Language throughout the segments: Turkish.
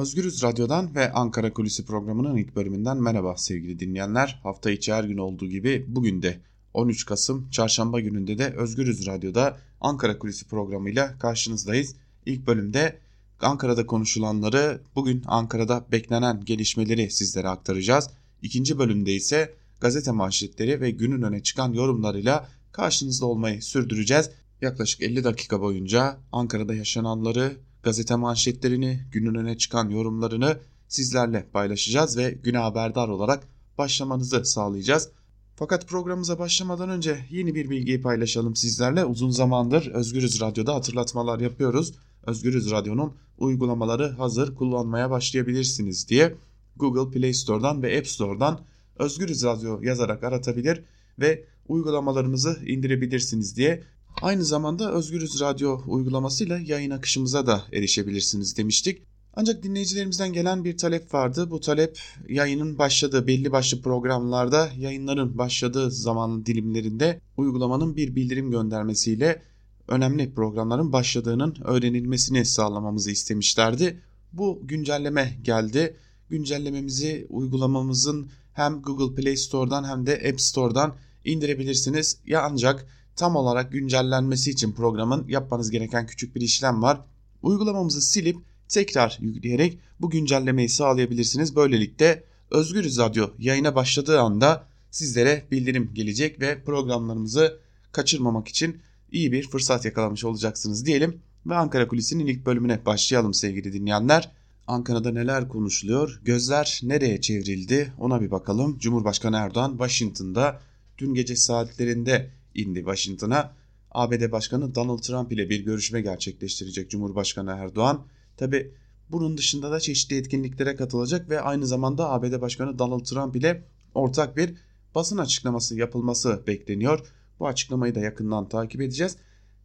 Özgürüz Radyo'dan ve Ankara Kulisi programının ilk bölümünden merhaba sevgili dinleyenler. Hafta içi her gün olduğu gibi bugün de 13 Kasım Çarşamba gününde de Özgürüz Radyo'da Ankara Kulisi programıyla karşınızdayız. İlk bölümde Ankara'da konuşulanları, bugün Ankara'da beklenen gelişmeleri sizlere aktaracağız. İkinci bölümde ise gazete manşetleri ve günün öne çıkan yorumlarıyla karşınızda olmayı sürdüreceğiz. Yaklaşık 50 dakika boyunca Ankara'da yaşananları, gazete manşetlerini, günün öne çıkan yorumlarını sizlerle paylaşacağız ve güne haberdar olarak başlamanızı sağlayacağız. Fakat programımıza başlamadan önce yeni bir bilgiyi paylaşalım sizlerle. Uzun zamandır Özgürüz Radyo'da hatırlatmalar yapıyoruz. Özgürüz Radyo'nun uygulamaları hazır kullanmaya başlayabilirsiniz diye Google Play Store'dan ve App Store'dan Özgürüz Radyo yazarak aratabilir ve uygulamalarımızı indirebilirsiniz diye Aynı zamanda Özgürüz Radyo uygulamasıyla yayın akışımıza da erişebilirsiniz demiştik. Ancak dinleyicilerimizden gelen bir talep vardı. Bu talep yayının başladığı belli başlı programlarda yayınların başladığı zaman dilimlerinde uygulamanın bir bildirim göndermesiyle önemli programların başladığının öğrenilmesini sağlamamızı istemişlerdi. Bu güncelleme geldi. Güncellememizi uygulamamızın hem Google Play Store'dan hem de App Store'dan indirebilirsiniz. Ya ancak tam olarak güncellenmesi için programın yapmanız gereken küçük bir işlem var. Uygulamamızı silip tekrar yükleyerek bu güncellemeyi sağlayabilirsiniz. Böylelikle Özgürüz Radyo yayına başladığı anda sizlere bildirim gelecek ve programlarımızı kaçırmamak için iyi bir fırsat yakalamış olacaksınız diyelim. Ve Ankara Kulisi'nin ilk bölümüne başlayalım sevgili dinleyenler. Ankara'da neler konuşuluyor? Gözler nereye çevrildi? Ona bir bakalım. Cumhurbaşkanı Erdoğan Washington'da dün gece saatlerinde indi Washington'a. ABD Başkanı Donald Trump ile bir görüşme gerçekleştirecek Cumhurbaşkanı Erdoğan. Tabi bunun dışında da çeşitli etkinliklere katılacak ve aynı zamanda ABD Başkanı Donald Trump ile ortak bir basın açıklaması yapılması bekleniyor. Bu açıklamayı da yakından takip edeceğiz.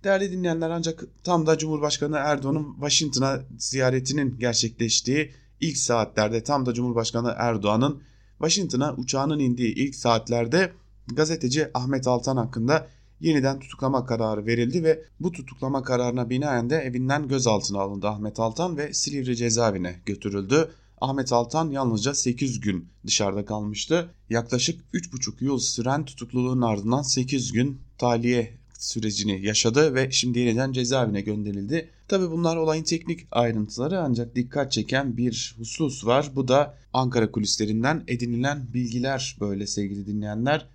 Değerli dinleyenler ancak tam da Cumhurbaşkanı Erdoğan'ın Washington'a ziyaretinin gerçekleştiği ilk saatlerde tam da Cumhurbaşkanı Erdoğan'ın Washington'a uçağının indiği ilk saatlerde gazeteci Ahmet Altan hakkında yeniden tutuklama kararı verildi ve bu tutuklama kararına binaen de evinden gözaltına alındı Ahmet Altan ve Silivri cezaevine götürüldü. Ahmet Altan yalnızca 8 gün dışarıda kalmıştı. Yaklaşık 3,5 yıl süren tutukluluğun ardından 8 gün tahliye sürecini yaşadı ve şimdi yeniden cezaevine gönderildi. Tabi bunlar olayın teknik ayrıntıları ancak dikkat çeken bir husus var. Bu da Ankara kulislerinden edinilen bilgiler böyle sevgili dinleyenler.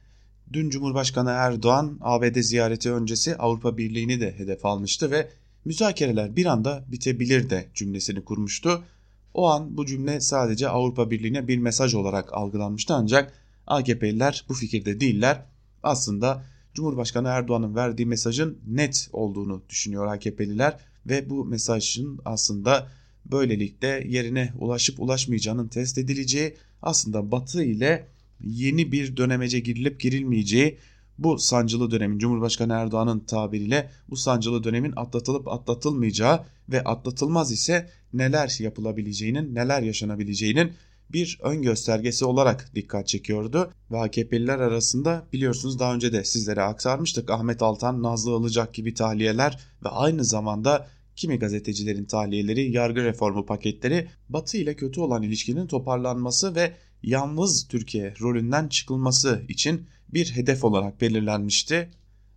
Dün Cumhurbaşkanı Erdoğan ABD ziyareti öncesi Avrupa Birliği'ni de hedef almıştı ve müzakereler bir anda bitebilir de cümlesini kurmuştu. O an bu cümle sadece Avrupa Birliği'ne bir mesaj olarak algılanmıştı ancak AKP'liler bu fikirde değiller. Aslında Cumhurbaşkanı Erdoğan'ın verdiği mesajın net olduğunu düşünüyor AKP'liler ve bu mesajın aslında böylelikle yerine ulaşıp ulaşmayacağının test edileceği aslında Batı ile yeni bir dönemece girilip girilmeyeceği bu sancılı dönemin Cumhurbaşkanı Erdoğan'ın tabiriyle bu sancılı dönemin atlatılıp atlatılmayacağı ve atlatılmaz ise neler yapılabileceğinin neler yaşanabileceğinin bir ön göstergesi olarak dikkat çekiyordu. Ve AKP'liler arasında biliyorsunuz daha önce de sizlere aktarmıştık Ahmet Altan, Nazlı Ilıcak gibi tahliyeler ve aynı zamanda kimi gazetecilerin tahliyeleri, yargı reformu paketleri Batı ile kötü olan ilişkinin toparlanması ve yalnız Türkiye rolünden çıkılması için bir hedef olarak belirlenmişti.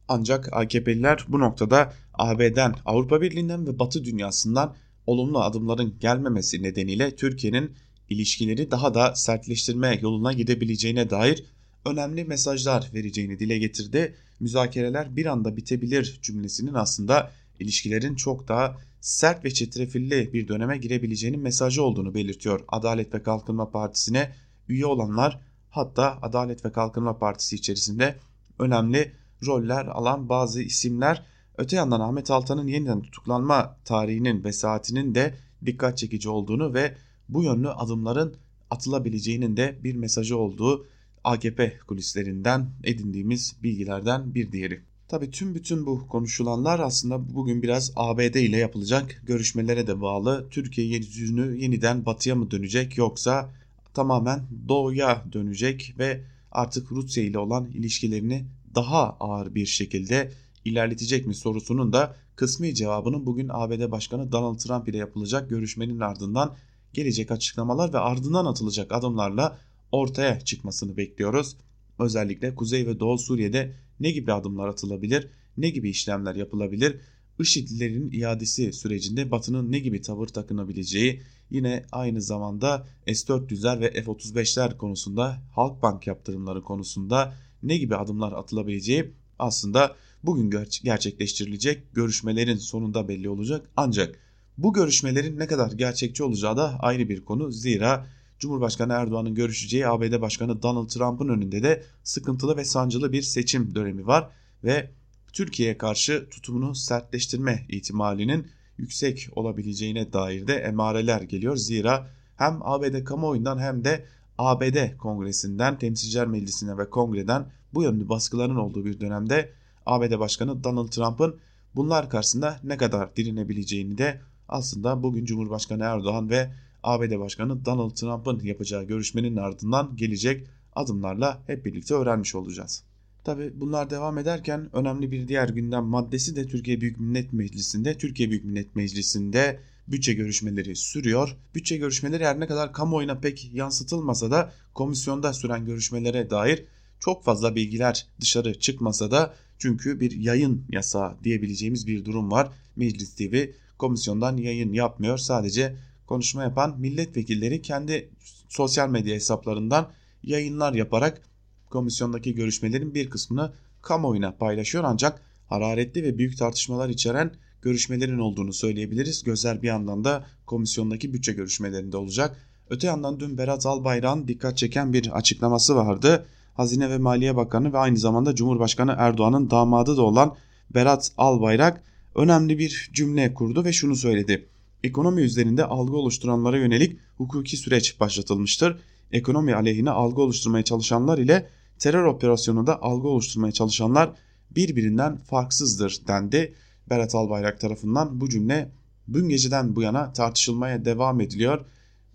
Ancak AKP'liler bu noktada AB'den, Avrupa Birliği'nden ve Batı dünyasından olumlu adımların gelmemesi nedeniyle Türkiye'nin ilişkileri daha da sertleştirme yoluna gidebileceğine dair önemli mesajlar vereceğini dile getirdi. Müzakereler bir anda bitebilir cümlesinin aslında ilişkilerin çok daha sert ve çetrefilli bir döneme girebileceğinin mesajı olduğunu belirtiyor. Adalet ve Kalkınma Partisi'ne üye olanlar hatta Adalet ve Kalkınma Partisi içerisinde önemli roller alan bazı isimler öte yandan Ahmet Altan'ın yeniden tutuklanma tarihinin ve saatinin de dikkat çekici olduğunu ve bu yönlü adımların atılabileceğinin de bir mesajı olduğu AKP kulislerinden edindiğimiz bilgilerden bir diğeri. Tabi tüm bütün bu konuşulanlar aslında bugün biraz ABD ile yapılacak görüşmelere de bağlı. Türkiye yüzünü yeniden batıya mı dönecek yoksa tamamen doğuya dönecek ve artık Rusya ile olan ilişkilerini daha ağır bir şekilde ilerletecek mi sorusunun da kısmi cevabının bugün ABD Başkanı Donald Trump ile yapılacak görüşmenin ardından gelecek açıklamalar ve ardından atılacak adımlarla ortaya çıkmasını bekliyoruz. Özellikle Kuzey ve Doğu Suriye'de ne gibi adımlar atılabilir, ne gibi işlemler yapılabilir, IŞİD'lerin iadesi sürecinde Batı'nın ne gibi tavır takınabileceği, yine aynı zamanda S-400'ler ve F-35'ler konusunda, Halkbank yaptırımları konusunda ne gibi adımlar atılabileceği aslında bugün gerçekleştirilecek görüşmelerin sonunda belli olacak. Ancak bu görüşmelerin ne kadar gerçekçi olacağı da ayrı bir konu. Zira Cumhurbaşkanı Erdoğan'ın görüşeceği ABD Başkanı Donald Trump'ın önünde de sıkıntılı ve sancılı bir seçim dönemi var ve Türkiye'ye karşı tutumunu sertleştirme ihtimalinin yüksek olabileceğine dair de emareler geliyor. Zira hem ABD kamuoyundan hem de ABD kongresinden, temsilciler meclisine ve kongreden bu yönlü baskıların olduğu bir dönemde ABD Başkanı Donald Trump'ın bunlar karşısında ne kadar direnebileceğini de aslında bugün Cumhurbaşkanı Erdoğan ve ABD Başkanı Donald Trump'ın yapacağı görüşmenin ardından gelecek adımlarla hep birlikte öğrenmiş olacağız. Tabi bunlar devam ederken önemli bir diğer gündem maddesi de Türkiye Büyük Millet Meclisi'nde. Türkiye Büyük Millet Meclisi'nde bütçe görüşmeleri sürüyor. Bütçe görüşmeleri her ne kadar kamuoyuna pek yansıtılmasa da komisyonda süren görüşmelere dair çok fazla bilgiler dışarı çıkmasa da çünkü bir yayın yasağı diyebileceğimiz bir durum var. Meclis TV komisyondan yayın yapmıyor. Sadece konuşma yapan milletvekilleri kendi sosyal medya hesaplarından yayınlar yaparak komisyondaki görüşmelerin bir kısmını kamuoyuna paylaşıyor ancak hararetli ve büyük tartışmalar içeren görüşmelerin olduğunu söyleyebiliriz. Gözler bir yandan da komisyondaki bütçe görüşmelerinde olacak. Öte yandan dün Berat Albayrak'ın dikkat çeken bir açıklaması vardı. Hazine ve Maliye Bakanı ve aynı zamanda Cumhurbaşkanı Erdoğan'ın damadı da olan Berat Albayrak önemli bir cümle kurdu ve şunu söyledi. Ekonomi üzerinde algı oluşturanlara yönelik hukuki süreç başlatılmıştır. Ekonomi aleyhine algı oluşturmaya çalışanlar ile terör operasyonunda algı oluşturmaya çalışanlar birbirinden farksızdır dendi. Berat Albayrak tarafından bu cümle dün geceden bu yana tartışılmaya devam ediliyor.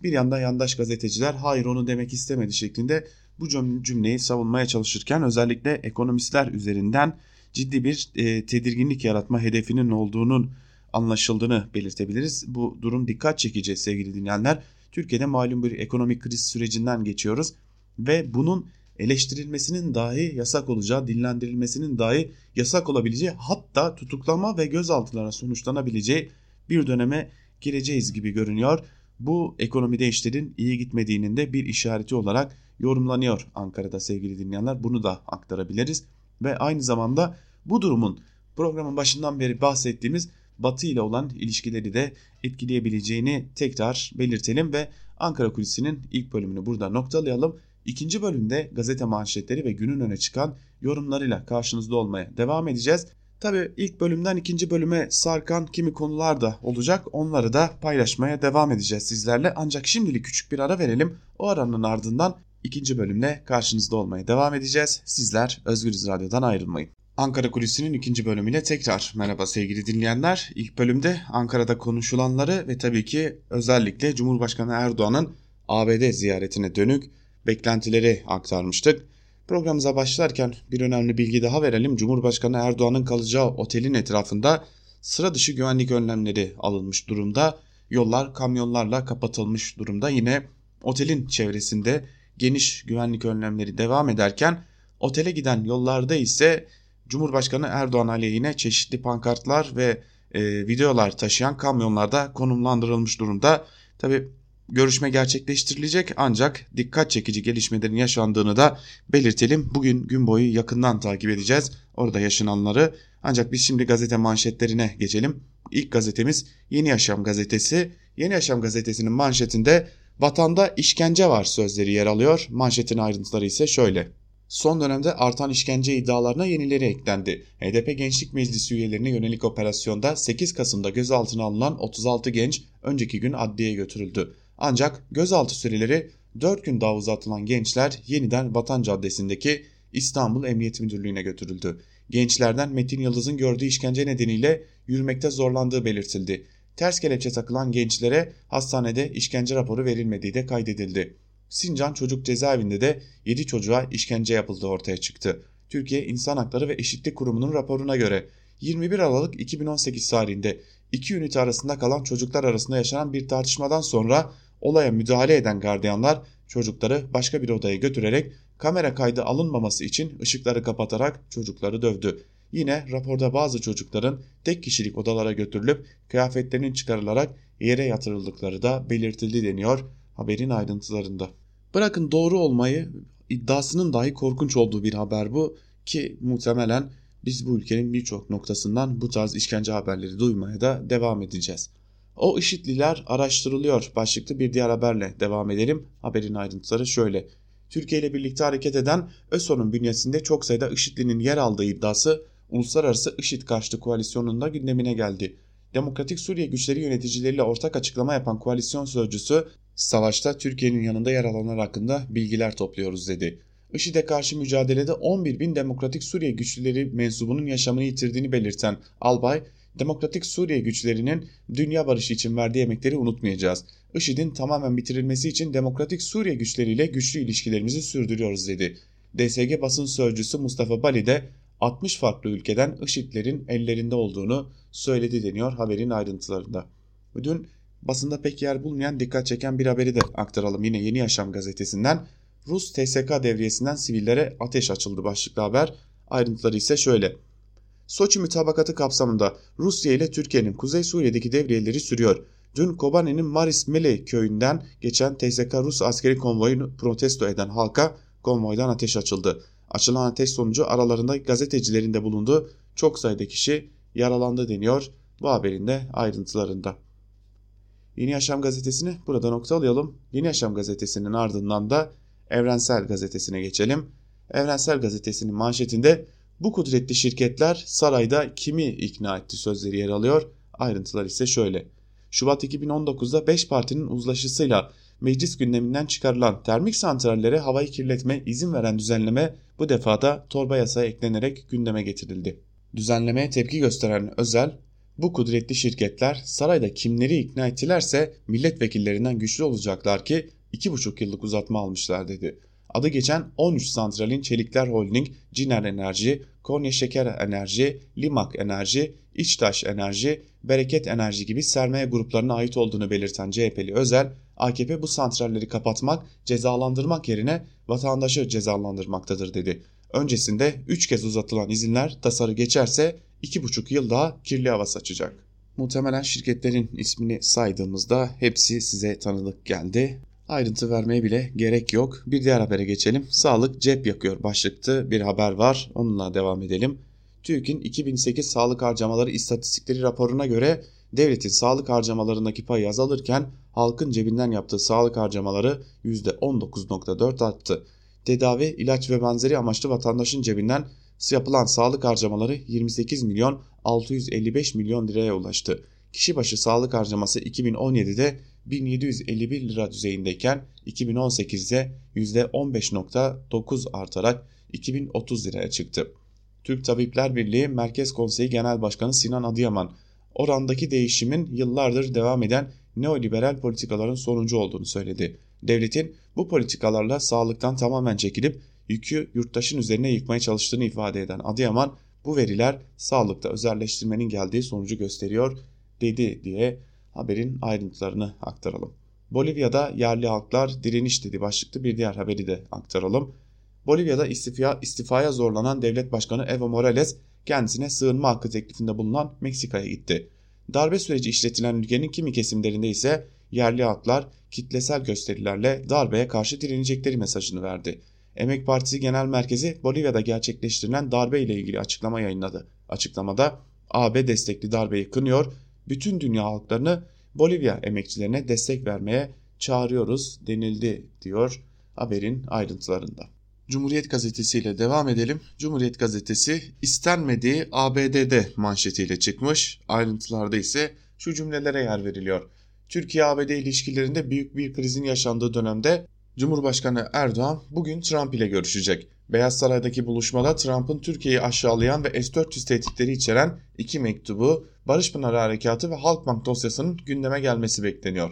Bir yanda yandaş gazeteciler hayır onu demek istemedi şeklinde bu cümleyi savunmaya çalışırken özellikle ekonomistler üzerinden ciddi bir e, tedirginlik yaratma hedefinin olduğunun anlaşıldığını belirtebiliriz. Bu durum dikkat çekici sevgili dinleyenler. Türkiye'de malum bir ekonomik kriz sürecinden geçiyoruz ve bunun eleştirilmesinin dahi yasak olacağı, dinlendirilmesinin dahi yasak olabileceği hatta tutuklama ve gözaltılara sonuçlanabileceği bir döneme gireceğiz gibi görünüyor. Bu ekonomide işlerin iyi gitmediğinin de bir işareti olarak yorumlanıyor Ankara'da sevgili dinleyenler. Bunu da aktarabiliriz ve aynı zamanda bu durumun programın başından beri bahsettiğimiz Batı ile olan ilişkileri de etkileyebileceğini tekrar belirtelim ve Ankara Kulisi'nin ilk bölümünü burada noktalayalım. İkinci bölümde gazete manşetleri ve günün öne çıkan yorumlarıyla karşınızda olmaya devam edeceğiz. Tabi ilk bölümden ikinci bölüme sarkan kimi konular da olacak. Onları da paylaşmaya devam edeceğiz sizlerle. Ancak şimdilik küçük bir ara verelim. O aranın ardından ikinci bölümle karşınızda olmaya devam edeceğiz. Sizler Özgürüz Radyo'dan ayrılmayın. Ankara Kulisi'nin ikinci bölümüyle tekrar merhaba sevgili dinleyenler. İlk bölümde Ankara'da konuşulanları ve tabii ki özellikle Cumhurbaşkanı Erdoğan'ın ABD ziyaretine dönük beklentileri aktarmıştık. Programımıza başlarken bir önemli bilgi daha verelim. Cumhurbaşkanı Erdoğan'ın kalacağı otelin etrafında sıra dışı güvenlik önlemleri alınmış durumda. Yollar kamyonlarla kapatılmış durumda. Yine otelin çevresinde geniş güvenlik önlemleri devam ederken otele giden yollarda ise Cumhurbaşkanı Erdoğan aleyhine çeşitli pankartlar ve e, videolar taşıyan kamyonlarda konumlandırılmış durumda. Tabi görüşme gerçekleştirilecek ancak dikkat çekici gelişmelerin yaşandığını da belirtelim. Bugün gün boyu yakından takip edeceğiz orada yaşananları. Ancak biz şimdi gazete manşetlerine geçelim. İlk gazetemiz Yeni Yaşam gazetesi. Yeni Yaşam gazetesinin manşetinde vatanda işkence var sözleri yer alıyor. Manşetin ayrıntıları ise şöyle. Son dönemde artan işkence iddialarına yenileri eklendi. HDP Gençlik Meclisi üyelerine yönelik operasyonda 8 Kasım'da gözaltına alınan 36 genç önceki gün adliyeye götürüldü. Ancak gözaltı süreleri 4 gün daha uzatılan gençler yeniden Vatan Caddesi'ndeki İstanbul Emniyet Müdürlüğü'ne götürüldü. Gençlerden Metin Yıldız'ın gördüğü işkence nedeniyle yürümekte zorlandığı belirtildi. Ters kelepçe takılan gençlere hastanede işkence raporu verilmediği de kaydedildi. Sincan Çocuk Cezaevinde de 7 çocuğa işkence yapıldığı ortaya çıktı. Türkiye İnsan Hakları ve Eşitlik Kurumu'nun raporuna göre 21 Aralık 2018 tarihinde iki ünite arasında kalan çocuklar arasında yaşanan bir tartışmadan sonra olaya müdahale eden gardiyanlar çocukları başka bir odaya götürerek kamera kaydı alınmaması için ışıkları kapatarak çocukları dövdü. Yine raporda bazı çocukların tek kişilik odalara götürülüp kıyafetlerinin çıkarılarak yere yatırıldıkları da belirtildi deniyor haberin ayrıntılarında. Bırakın doğru olmayı iddiasının dahi korkunç olduğu bir haber bu ki muhtemelen biz bu ülkenin birçok noktasından bu tarz işkence haberleri duymaya da devam edeceğiz. O IŞİD'liler araştırılıyor başlıklı bir diğer haberle devam edelim. Haberin ayrıntıları şöyle. Türkiye ile birlikte hareket eden ÖSO'nun bünyesinde çok sayıda IŞİD'linin yer aldığı iddiası Uluslararası IŞİD karşıtı koalisyonunda gündemine geldi. Demokratik Suriye güçleri yöneticileriyle ortak açıklama yapan koalisyon sözcüsü savaşta Türkiye'nin yanında yer alanlar hakkında bilgiler topluyoruz dedi. IŞİD'e karşı mücadelede 11 bin Demokratik Suriye güçleri mensubunun yaşamını yitirdiğini belirten Albay, Demokratik Suriye güçlerinin dünya barışı için verdiği emekleri unutmayacağız. IŞİD'in tamamen bitirilmesi için Demokratik Suriye güçleriyle güçlü ilişkilerimizi sürdürüyoruz dedi. DSG basın sözcüsü Mustafa Bali de 60 farklı ülkeden IŞİD'lerin ellerinde olduğunu söyledi deniyor haberin ayrıntılarında. Dün basında pek yer bulmayan dikkat çeken bir haberi de aktaralım yine Yeni Yaşam gazetesinden. Rus TSK devriyesinden sivillere ateş açıldı başlıklı haber. Ayrıntıları ise şöyle. Soçi mütabakatı kapsamında Rusya ile Türkiye'nin Kuzey Suriye'deki devriyeleri sürüyor. Dün Kobani'nin Maris Mele köyünden geçen TSK Rus askeri konvoyunu protesto eden halka konvoydan ateş açıldı. Açılan ateş sonucu aralarında gazetecilerin de bulunduğu çok sayıda kişi yaralandı deniyor bu haberin de ayrıntılarında. Yeni Yaşam gazetesini burada nokta alayalım. Yeni Yaşam gazetesinin ardından da Evrensel gazetesine geçelim. Evrensel gazetesinin manşetinde bu kudretli şirketler sarayda kimi ikna etti sözleri yer alıyor. Ayrıntılar ise şöyle. Şubat 2019'da 5 partinin uzlaşısıyla meclis gündeminden çıkarılan termik santrallere havayı kirletme izin veren düzenleme bu defada torba yasaya eklenerek gündeme getirildi. Düzenlemeye tepki gösteren Özel, bu kudretli şirketler sarayda kimleri ikna ettilerse milletvekillerinden güçlü olacaklar ki 2,5 yıllık uzatma almışlar dedi. Adı geçen 13 santralin Çelikler Holding, Ciner Enerji, Konya Şeker Enerji, Limak Enerji, İçtaş Enerji, Bereket Enerji gibi sermaye gruplarına ait olduğunu belirten CHP'li Özel, AKP bu santralleri kapatmak, cezalandırmak yerine vatandaşı cezalandırmaktadır dedi. Öncesinde 3 kez uzatılan izinler tasarı geçerse 2,5 yıl daha kirli hava saçacak. Muhtemelen şirketlerin ismini saydığımızda hepsi size tanıdık geldi. Ayrıntı vermeye bile gerek yok. Bir diğer habere geçelim. Sağlık cep yakıyor başlıklı bir haber var. Onunla devam edelim. TÜİK'in 2008 sağlık harcamaları istatistikleri raporuna göre devletin sağlık harcamalarındaki payı azalırken halkın cebinden yaptığı sağlık harcamaları %19.4 arttı. Tedavi, ilaç ve benzeri amaçlı vatandaşın cebinden yapılan sağlık harcamaları 28 milyon 655 milyon liraya ulaştı. Kişi başı sağlık harcaması 2017'de 1751 lira düzeyindeyken 2018'de %15.9 artarak 2030 liraya çıktı. Türk Tabipler Birliği Merkez Konseyi Genel Başkanı Sinan Adıyaman, orandaki değişimin yıllardır devam eden neoliberal politikaların sonucu olduğunu söyledi. Devletin bu politikalarla sağlıktan tamamen çekilip yükü yurttaşın üzerine yıkmaya çalıştığını ifade eden Adıyaman, bu veriler sağlıkta özelleştirmenin geldiği sonucu gösteriyor dedi diye haberin ayrıntılarını aktaralım. Bolivya'da yerli halklar direniş dedi başlıklı bir diğer haberi de aktaralım. Bolivya'da istifa, istifaya zorlanan devlet başkanı Evo Morales kendisine sığınma hakkı teklifinde bulunan Meksika'ya gitti. Darbe süreci işletilen ülkenin kimi kesimlerinde ise yerli halklar kitlesel gösterilerle darbeye karşı direnecekleri mesajını verdi. Emek Partisi Genel Merkezi Bolivya'da gerçekleştirilen darbe ile ilgili açıklama yayınladı. Açıklamada AB destekli darbeyi kınıyor bütün dünya halklarını Bolivya emekçilerine destek vermeye çağırıyoruz denildi diyor haberin ayrıntılarında. Cumhuriyet Gazetesi ile devam edelim. Cumhuriyet Gazetesi istenmediği ABD'de manşetiyle çıkmış. Ayrıntılarda ise şu cümlelere yer veriliyor. Türkiye-ABD ilişkilerinde büyük bir krizin yaşandığı dönemde Cumhurbaşkanı Erdoğan bugün Trump ile görüşecek. Beyaz Saray'daki buluşmada Trump'ın Türkiye'yi aşağılayan ve S-400 tehditleri içeren iki mektubu, Barış Pınarı Harekatı ve Halkbank dosyasının gündeme gelmesi bekleniyor.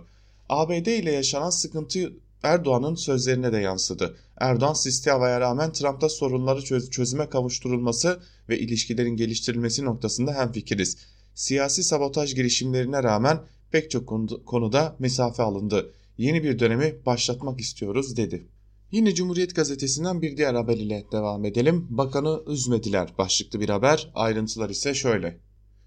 ABD ile yaşanan sıkıntı Erdoğan'ın sözlerine de yansıdı. Erdoğan sisli havaya rağmen Trump'ta sorunları çöz çözüme kavuşturulması ve ilişkilerin geliştirilmesi noktasında hemfikiriz. Siyasi sabotaj girişimlerine rağmen pek çok konuda mesafe alındı. Yeni bir dönemi başlatmak istiyoruz dedi. Yine Cumhuriyet Gazetesi'nden bir diğer haber ile devam edelim. Bakanı üzmediler başlıklı bir haber. Ayrıntılar ise şöyle.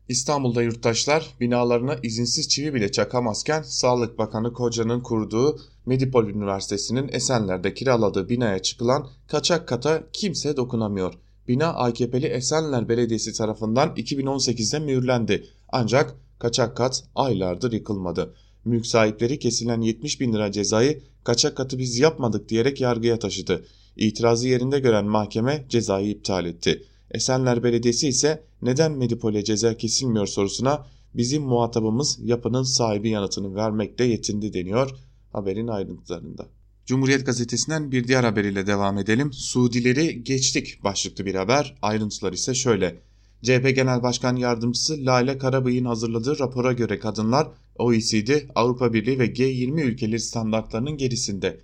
İstanbul'da yurttaşlar binalarına izinsiz çivi bile çakamazken Sağlık Bakanı Koca'nın kurduğu Medipol Üniversitesi'nin Esenler'de kiraladığı binaya çıkılan kaçak kata kimse dokunamıyor. Bina AKP'li Esenler Belediyesi tarafından 2018'de mühürlendi. Ancak kaçak kat aylardır yıkılmadı. Mülk sahipleri kesilen 70 bin lira cezayı kaçak katı biz yapmadık diyerek yargıya taşıdı. İtirazı yerinde gören mahkeme cezayı iptal etti. Esenler Belediyesi ise neden Medipol'e ceza kesilmiyor sorusuna bizim muhatabımız yapının sahibi yanıtını vermekte yetindi deniyor haberin ayrıntılarında. Cumhuriyet gazetesinden bir diğer haberiyle devam edelim. Suudileri geçtik başlıklı bir haber. Ayrıntılar ise şöyle. CHP Genel Başkan Yardımcısı Lale Karabıyık'ın hazırladığı rapora göre kadınlar OECD, Avrupa Birliği ve G20 ülkeleri standartlarının gerisinde.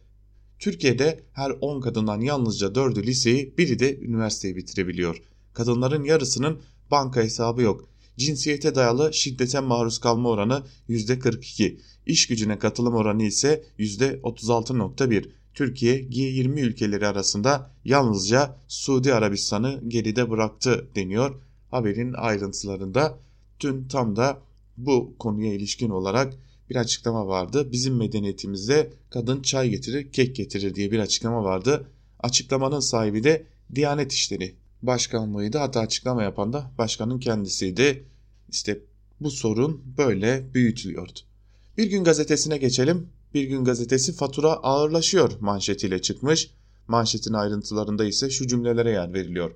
Türkiye'de her 10 kadından yalnızca 4'ü liseyi, biri de üniversiteyi bitirebiliyor. Kadınların yarısının banka hesabı yok. Cinsiyete dayalı şiddete maruz kalma oranı %42, iş gücüne katılım oranı ise %36.1. Türkiye G20 ülkeleri arasında yalnızca Suudi Arabistan'ı geride bıraktı deniyor haberin ayrıntılarında. Dün tam da bu konuya ilişkin olarak bir açıklama vardı. Bizim medeniyetimizde kadın çay getirir, kek getirir diye bir açıklama vardı. Açıklamanın sahibi de Diyanet İşleri Başkanlığıydı. Hatta açıklama yapan da başkanın kendisiydi. İşte bu sorun böyle büyütülüyordu. Bir gün gazetesine geçelim. Bir gün gazetesi fatura ağırlaşıyor manşetiyle çıkmış. Manşetin ayrıntılarında ise şu cümlelere yer veriliyor.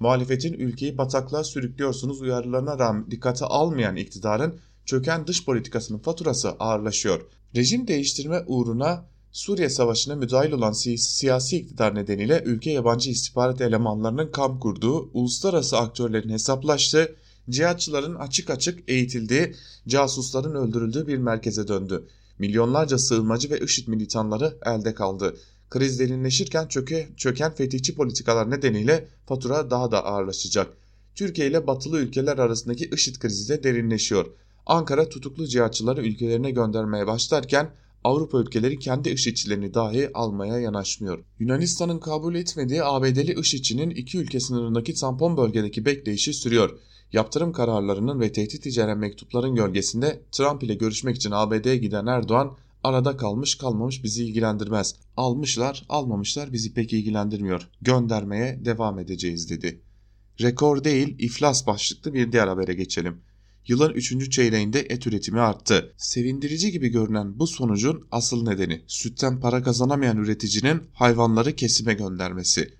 Muhalefetin ülkeyi bataklığa sürüklüyorsunuz uyarılarına rağmen dikkate almayan iktidarın çöken dış politikasının faturası ağırlaşıyor. Rejim değiştirme uğruna Suriye Savaşı'na müdahil olan si siyasi iktidar nedeniyle ülke yabancı istihbarat elemanlarının kamp kurduğu, uluslararası aktörlerin hesaplaştığı, cihatçıların açık açık eğitildiği, casusların öldürüldüğü bir merkeze döndü. Milyonlarca sığınmacı ve IŞİD militanları elde kaldı. Kriz derinleşirken çöke, çöken fetihçi politikalar nedeniyle fatura daha da ağırlaşacak. Türkiye ile batılı ülkeler arasındaki IŞİD krizi de derinleşiyor. Ankara tutuklu cihatçıları ülkelerine göndermeye başlarken Avrupa ülkeleri kendi IŞİD'çilerini dahi almaya yanaşmıyor. Yunanistan'ın kabul etmediği ABD'li IŞİD'çinin iki ülke sınırındaki tampon bölgedeki bekleyişi sürüyor. Yaptırım kararlarının ve tehdit içeren mektupların gölgesinde Trump ile görüşmek için ABD'ye giden Erdoğan arada kalmış kalmamış bizi ilgilendirmez. Almışlar almamışlar bizi pek ilgilendirmiyor. Göndermeye devam edeceğiz dedi. Rekor değil iflas başlıklı bir diğer habere geçelim. Yılın 3. çeyreğinde et üretimi arttı. Sevindirici gibi görünen bu sonucun asıl nedeni sütten para kazanamayan üreticinin hayvanları kesime göndermesi.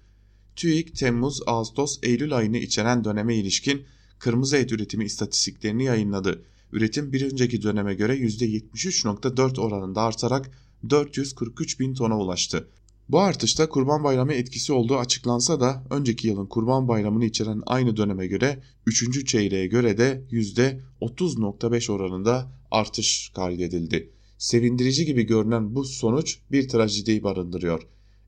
TÜİK Temmuz, Ağustos, Eylül ayını içeren döneme ilişkin kırmızı et üretimi istatistiklerini yayınladı. Üretim bir önceki döneme göre %73.4 oranında artarak 443 bin tona ulaştı. Bu artışta Kurban Bayramı etkisi olduğu açıklansa da önceki yılın Kurban Bayramı'nı içeren aynı döneme göre 3. çeyreğe göre de %30.5 oranında artış kaydedildi. Sevindirici gibi görünen bu sonuç bir trajediyi barındırıyor.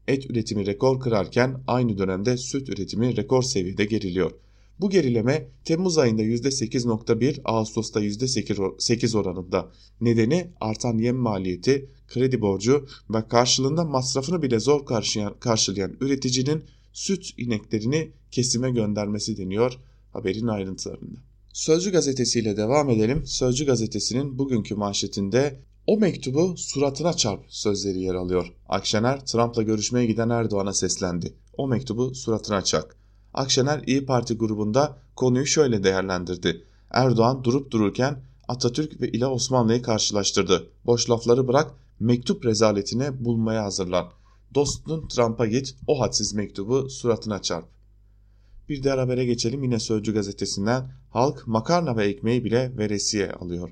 Et üretimi rekor kırarken aynı dönemde süt üretimi rekor seviyede geriliyor. Bu gerileme Temmuz ayında %8.1, Ağustos'ta %8 oranında. Nedeni artan yem maliyeti, kredi borcu ve karşılığında masrafını bile zor karşılayan üreticinin süt ineklerini kesime göndermesi deniyor haberin ayrıntılarında. Sözcü gazetesiyle devam edelim. Sözcü gazetesinin bugünkü manşetinde o mektubu suratına çarp sözleri yer alıyor. Akşener Trump'la görüşmeye giden Erdoğan'a seslendi. O mektubu suratına çak. Akşener İyi Parti grubunda konuyu şöyle değerlendirdi. Erdoğan durup dururken Atatürk ve İla Osmanlı'yı karşılaştırdı. Boş lafları bırak mektup rezaletine bulmaya hazırlan. Dostun Trump'a git o hadsiz mektubu suratına çarp. Bir diğer habere geçelim yine Sözcü gazetesinden halk makarna ve ekmeği bile veresiye alıyor.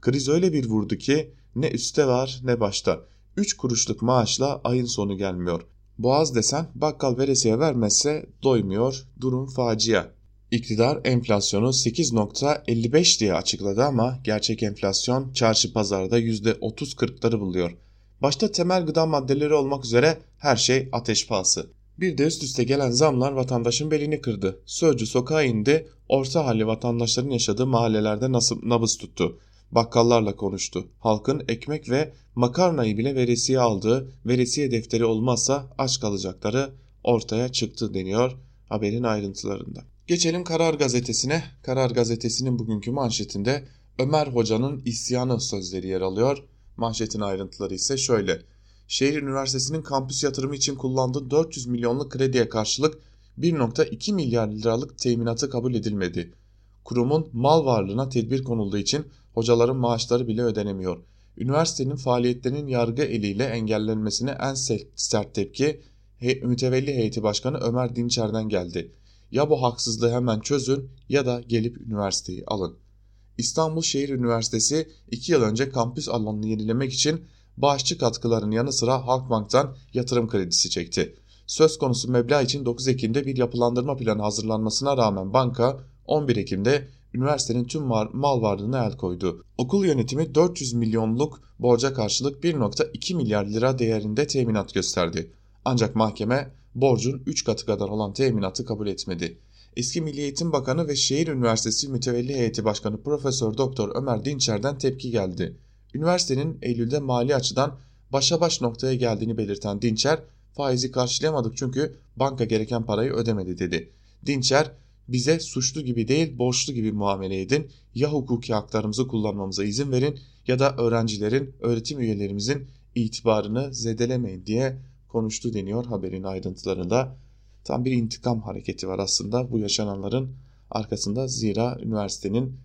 Kriz öyle bir vurdu ki ne üste var ne başta. 3 kuruşluk maaşla ayın sonu gelmiyor. Boğaz desen bakkal veresiye vermezse doymuyor, durum facia. İktidar enflasyonu 8.55 diye açıkladı ama gerçek enflasyon çarşı pazarda %30-40'ları buluyor. Başta temel gıda maddeleri olmak üzere her şey ateş pahası. Bir de üst üste gelen zamlar vatandaşın belini kırdı. Sözcü sokağa indi, orta halli vatandaşların yaşadığı mahallelerde nasıl nabız tuttu. Bakkallarla konuştu. Halkın ekmek ve makarnayı bile veresiye aldığı veresiye defteri olmazsa aç kalacakları ortaya çıktı deniyor haberin ayrıntılarında. Geçelim Karar Gazetesi'ne. Karar Gazetesi'nin bugünkü manşetinde Ömer Hoca'nın isyanı sözleri yer alıyor. Manşetin ayrıntıları ise şöyle. Şehir Üniversitesi'nin kampüs yatırımı için kullandığı 400 milyonluk krediye karşılık 1.2 milyar liralık teminatı kabul edilmedi. Kurumun mal varlığına tedbir konulduğu için hocaların maaşları bile ödenemiyor. Üniversitenin faaliyetlerinin yargı eliyle engellenmesine en sert tepki mütevelli heyeti başkanı Ömer Dinçer'den geldi. Ya bu haksızlığı hemen çözün ya da gelip üniversiteyi alın. İstanbul Şehir Üniversitesi 2 yıl önce kampüs alanını yenilemek için bağışçı katkıların yanı sıra Halkbank'tan yatırım kredisi çekti. Söz konusu meblağ için 9 Ekim'de bir yapılandırma planı hazırlanmasına rağmen banka 11 Ekim'de üniversitenin tüm mal varlığına el koydu. Okul yönetimi 400 milyonluk borca karşılık 1.2 milyar lira değerinde teminat gösterdi. Ancak mahkeme borcun 3 katı kadar olan teminatı kabul etmedi. Eski Milli Eğitim Bakanı ve Şehir Üniversitesi Mütevelli Heyeti Başkanı Profesör Doktor Ömer Dinçer'den tepki geldi. Üniversitenin Eylül'de mali açıdan başa baş noktaya geldiğini belirten Dinçer, faizi karşılayamadık çünkü banka gereken parayı ödemedi dedi. Dinçer, bize suçlu gibi değil borçlu gibi muamele edin, ya hukuki haklarımızı kullanmamıza izin verin ya da öğrencilerin, öğretim üyelerimizin itibarını zedelemeyin diye konuştu deniyor haberin ayrıntılarında. Tam bir intikam hareketi var aslında bu yaşananların arkasında zira üniversitenin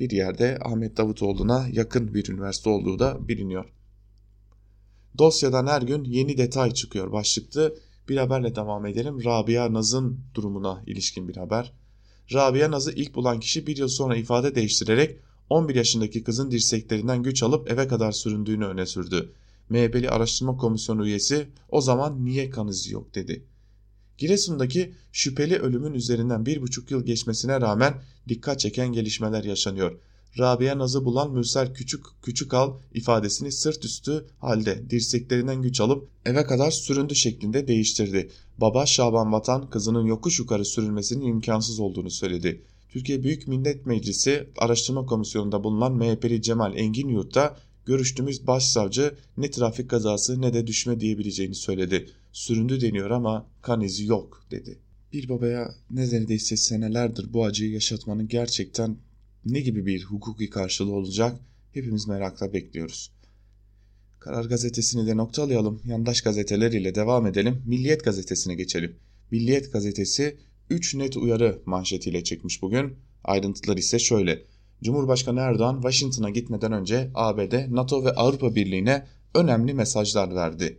bir yerde Ahmet Davutoğlu'na yakın bir üniversite olduğu da biliniyor. Dosyadan her gün yeni detay çıkıyor başlıklı bir haberle devam edelim. Rabia Naz'ın durumuna ilişkin bir haber. Rabia Naz'ı ilk bulan kişi bir yıl sonra ifade değiştirerek 11 yaşındaki kızın dirseklerinden güç alıp eve kadar süründüğünü öne sürdü. MHP'li araştırma komisyonu üyesi o zaman niye kan izi yok dedi. Giresun'daki şüpheli ölümün üzerinden bir buçuk yıl geçmesine rağmen dikkat çeken gelişmeler yaşanıyor. Rabia Naz'ı bulan Mürsel Küçük Küçük Al ifadesini sırt üstü halde dirseklerinden güç alıp eve kadar süründü şeklinde değiştirdi. Baba Şaban Vatan kızının yokuş yukarı sürülmesinin imkansız olduğunu söyledi. Türkiye Büyük Millet Meclisi Araştırma Komisyonu'nda bulunan MHP'li Cemal Engin Yurt'ta görüştüğümüz başsavcı ne trafik kazası ne de düşme diyebileceğini söyledi. Süründü deniyor ama kan izi yok dedi. Bir babaya ne neredeyse senelerdir bu acıyı yaşatmanın gerçekten ne gibi bir hukuki karşılığı olacak hepimiz merakla bekliyoruz. Karar gazetesini de noktalayalım. Yandaş gazeteler ile devam edelim. Milliyet gazetesine geçelim. Milliyet gazetesi 3 net uyarı manşetiyle çıkmış bugün. Ayrıntılar ise şöyle. Cumhurbaşkanı Erdoğan Washington'a gitmeden önce ABD, NATO ve Avrupa Birliği'ne önemli mesajlar verdi.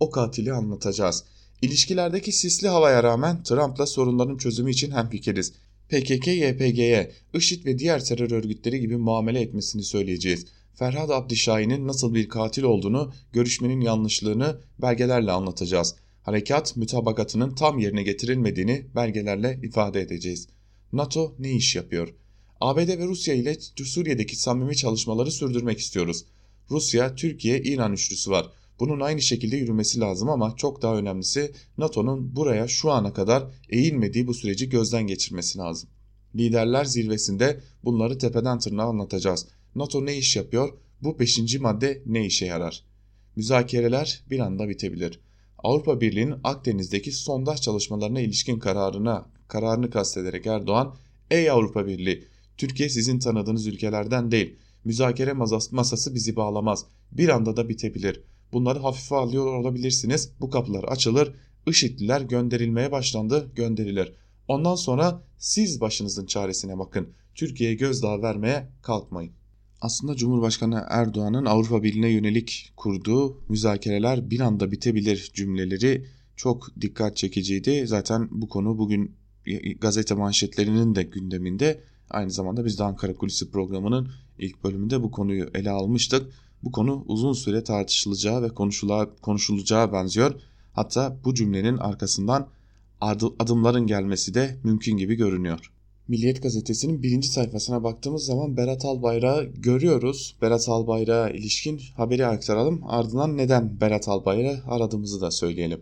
O katili anlatacağız. İlişkilerdeki sisli havaya rağmen Trump'la sorunların çözümü için hemfikiriz. PKK, YPG'ye, IŞİD ve diğer terör örgütleri gibi muamele etmesini söyleyeceğiz. Ferhat Abdişahin'in nasıl bir katil olduğunu, görüşmenin yanlışlığını belgelerle anlatacağız. Harekat mütabakatının tam yerine getirilmediğini belgelerle ifade edeceğiz. NATO ne iş yapıyor? ABD ve Rusya ile Suriye'deki samimi çalışmaları sürdürmek istiyoruz. Rusya, Türkiye, İran üçlüsü var. Bunun aynı şekilde yürümesi lazım ama çok daha önemlisi NATO'nun buraya şu ana kadar eğilmediği bu süreci gözden geçirmesi lazım. Liderler zirvesinde bunları tepeden tırnağa anlatacağız. NATO ne iş yapıyor? Bu beşinci madde ne işe yarar? Müzakereler bir anda bitebilir. Avrupa Birliği'nin Akdeniz'deki sondaj çalışmalarına ilişkin kararına kararını kastederek Erdoğan, "Ey Avrupa Birliği, Türkiye sizin tanıdığınız ülkelerden değil. Müzakere masası bizi bağlamaz. Bir anda da bitebilir. Bunları hafife alıyor olabilirsiniz. Bu kapılar açılır. IŞİD'liler gönderilmeye başlandı, gönderilir. Ondan sonra siz başınızın çaresine bakın. Türkiye'ye gözdağı vermeye kalkmayın. Aslında Cumhurbaşkanı Erdoğan'ın Avrupa Birliği'ne yönelik kurduğu müzakereler bir anda bitebilir cümleleri çok dikkat çekiciydi. Zaten bu konu bugün gazete manşetlerinin de gündeminde. Aynı zamanda biz de Ankara Kulisi programının ilk bölümünde bu konuyu ele almıştık. Bu konu uzun süre tartışılacağı ve konuşulacağı benziyor. Hatta bu cümlenin arkasından adımların gelmesi de mümkün gibi görünüyor. Milliyet gazetesinin birinci sayfasına baktığımız zaman Berat Albayrak'ı görüyoruz. Berat Albayrak'a ilişkin haberi aktaralım. Ardından neden Berat Albayrak'ı aradığımızı da söyleyelim.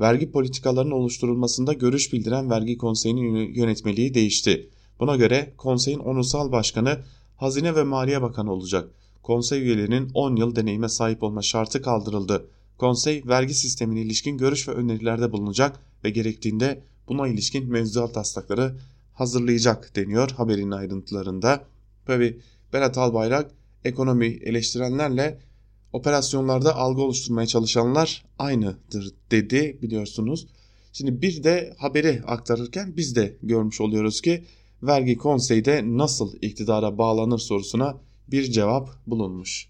Vergi politikalarının oluşturulmasında görüş bildiren Vergi Konseyi'nin yönetmeliği değişti. Buna göre konseyin onursal başkanı Hazine ve Maliye Bakanı olacak. Konsey üyelerinin 10 yıl deneyime sahip olma şartı kaldırıldı. Konsey vergi sistemine ilişkin görüş ve önerilerde bulunacak ve gerektiğinde buna ilişkin mevzuat taslakları hazırlayacak deniyor haberin ayrıntılarında. Tabi Berat Albayrak ekonomi eleştirenlerle operasyonlarda algı oluşturmaya çalışanlar aynıdır dedi biliyorsunuz. Şimdi bir de haberi aktarırken biz de görmüş oluyoruz ki vergi konseyde nasıl iktidara bağlanır sorusuna bir cevap bulunmuş.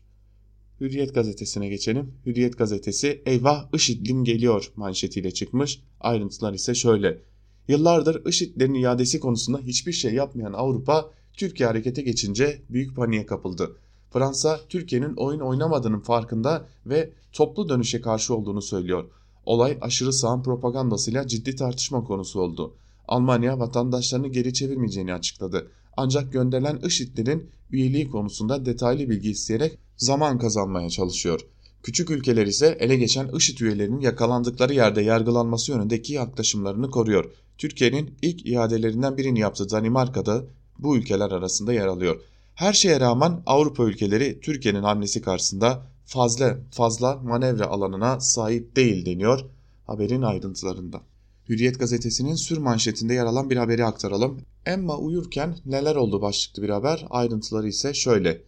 Hürriyet gazetesine geçelim. Hürriyet gazetesi eyvah IŞİD'lim geliyor manşetiyle çıkmış. Ayrıntılar ise şöyle. Yıllardır IŞİD'lerin iadesi konusunda hiçbir şey yapmayan Avrupa Türkiye harekete geçince büyük paniğe kapıldı. Fransa Türkiye'nin oyun oynamadığının farkında ve toplu dönüşe karşı olduğunu söylüyor. Olay aşırı sağın propagandasıyla ciddi tartışma konusu oldu. Almanya vatandaşlarını geri çevirmeyeceğini açıkladı. Ancak gönderilen IŞİD'lerin üyeliği konusunda detaylı bilgi isteyerek zaman kazanmaya çalışıyor. Küçük ülkeler ise ele geçen IŞİD üyelerinin yakalandıkları yerde yargılanması yönündeki yaklaşımlarını koruyor. Türkiye'nin ilk iadelerinden birini yaptığı Danimarka'da bu ülkeler arasında yer alıyor. Her şeye rağmen Avrupa ülkeleri Türkiye'nin hamlesi karşısında fazla fazla manevra alanına sahip değil deniyor haberin ayrıntılarında. Hürriyet gazetesinin sür manşetinde yer alan bir haberi aktaralım. Emma uyurken neler oldu başlıklı bir haber ayrıntıları ise şöyle.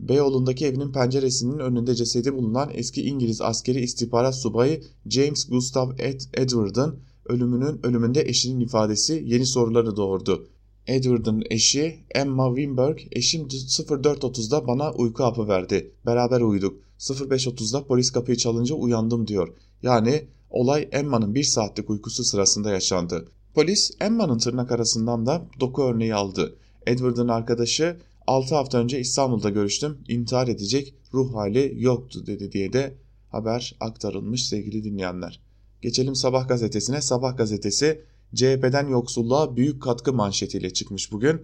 Beyoğlu'ndaki evinin penceresinin önünde cesedi bulunan eski İngiliz askeri istihbarat subayı James Gustav Ed Edward'ın ölümünün ölümünde eşinin ifadesi yeni soruları doğurdu. Edward'ın eşi Emma Wimberg eşim 04.30'da bana uyku hapı verdi. Beraber uyuduk. 05.30'da polis kapıyı çalınca uyandım diyor. Yani olay Emma'nın bir saatlik uykusu sırasında yaşandı. Polis Emma'nın tırnak arasından da doku örneği aldı. Edward'ın arkadaşı 6 hafta önce İstanbul'da görüştüm. İntihar edecek ruh hali yoktu dedi diye de haber aktarılmış sevgili dinleyenler. Geçelim Sabah gazetesine. Sabah gazetesi CHP'den yoksulluğa büyük katkı manşetiyle çıkmış bugün.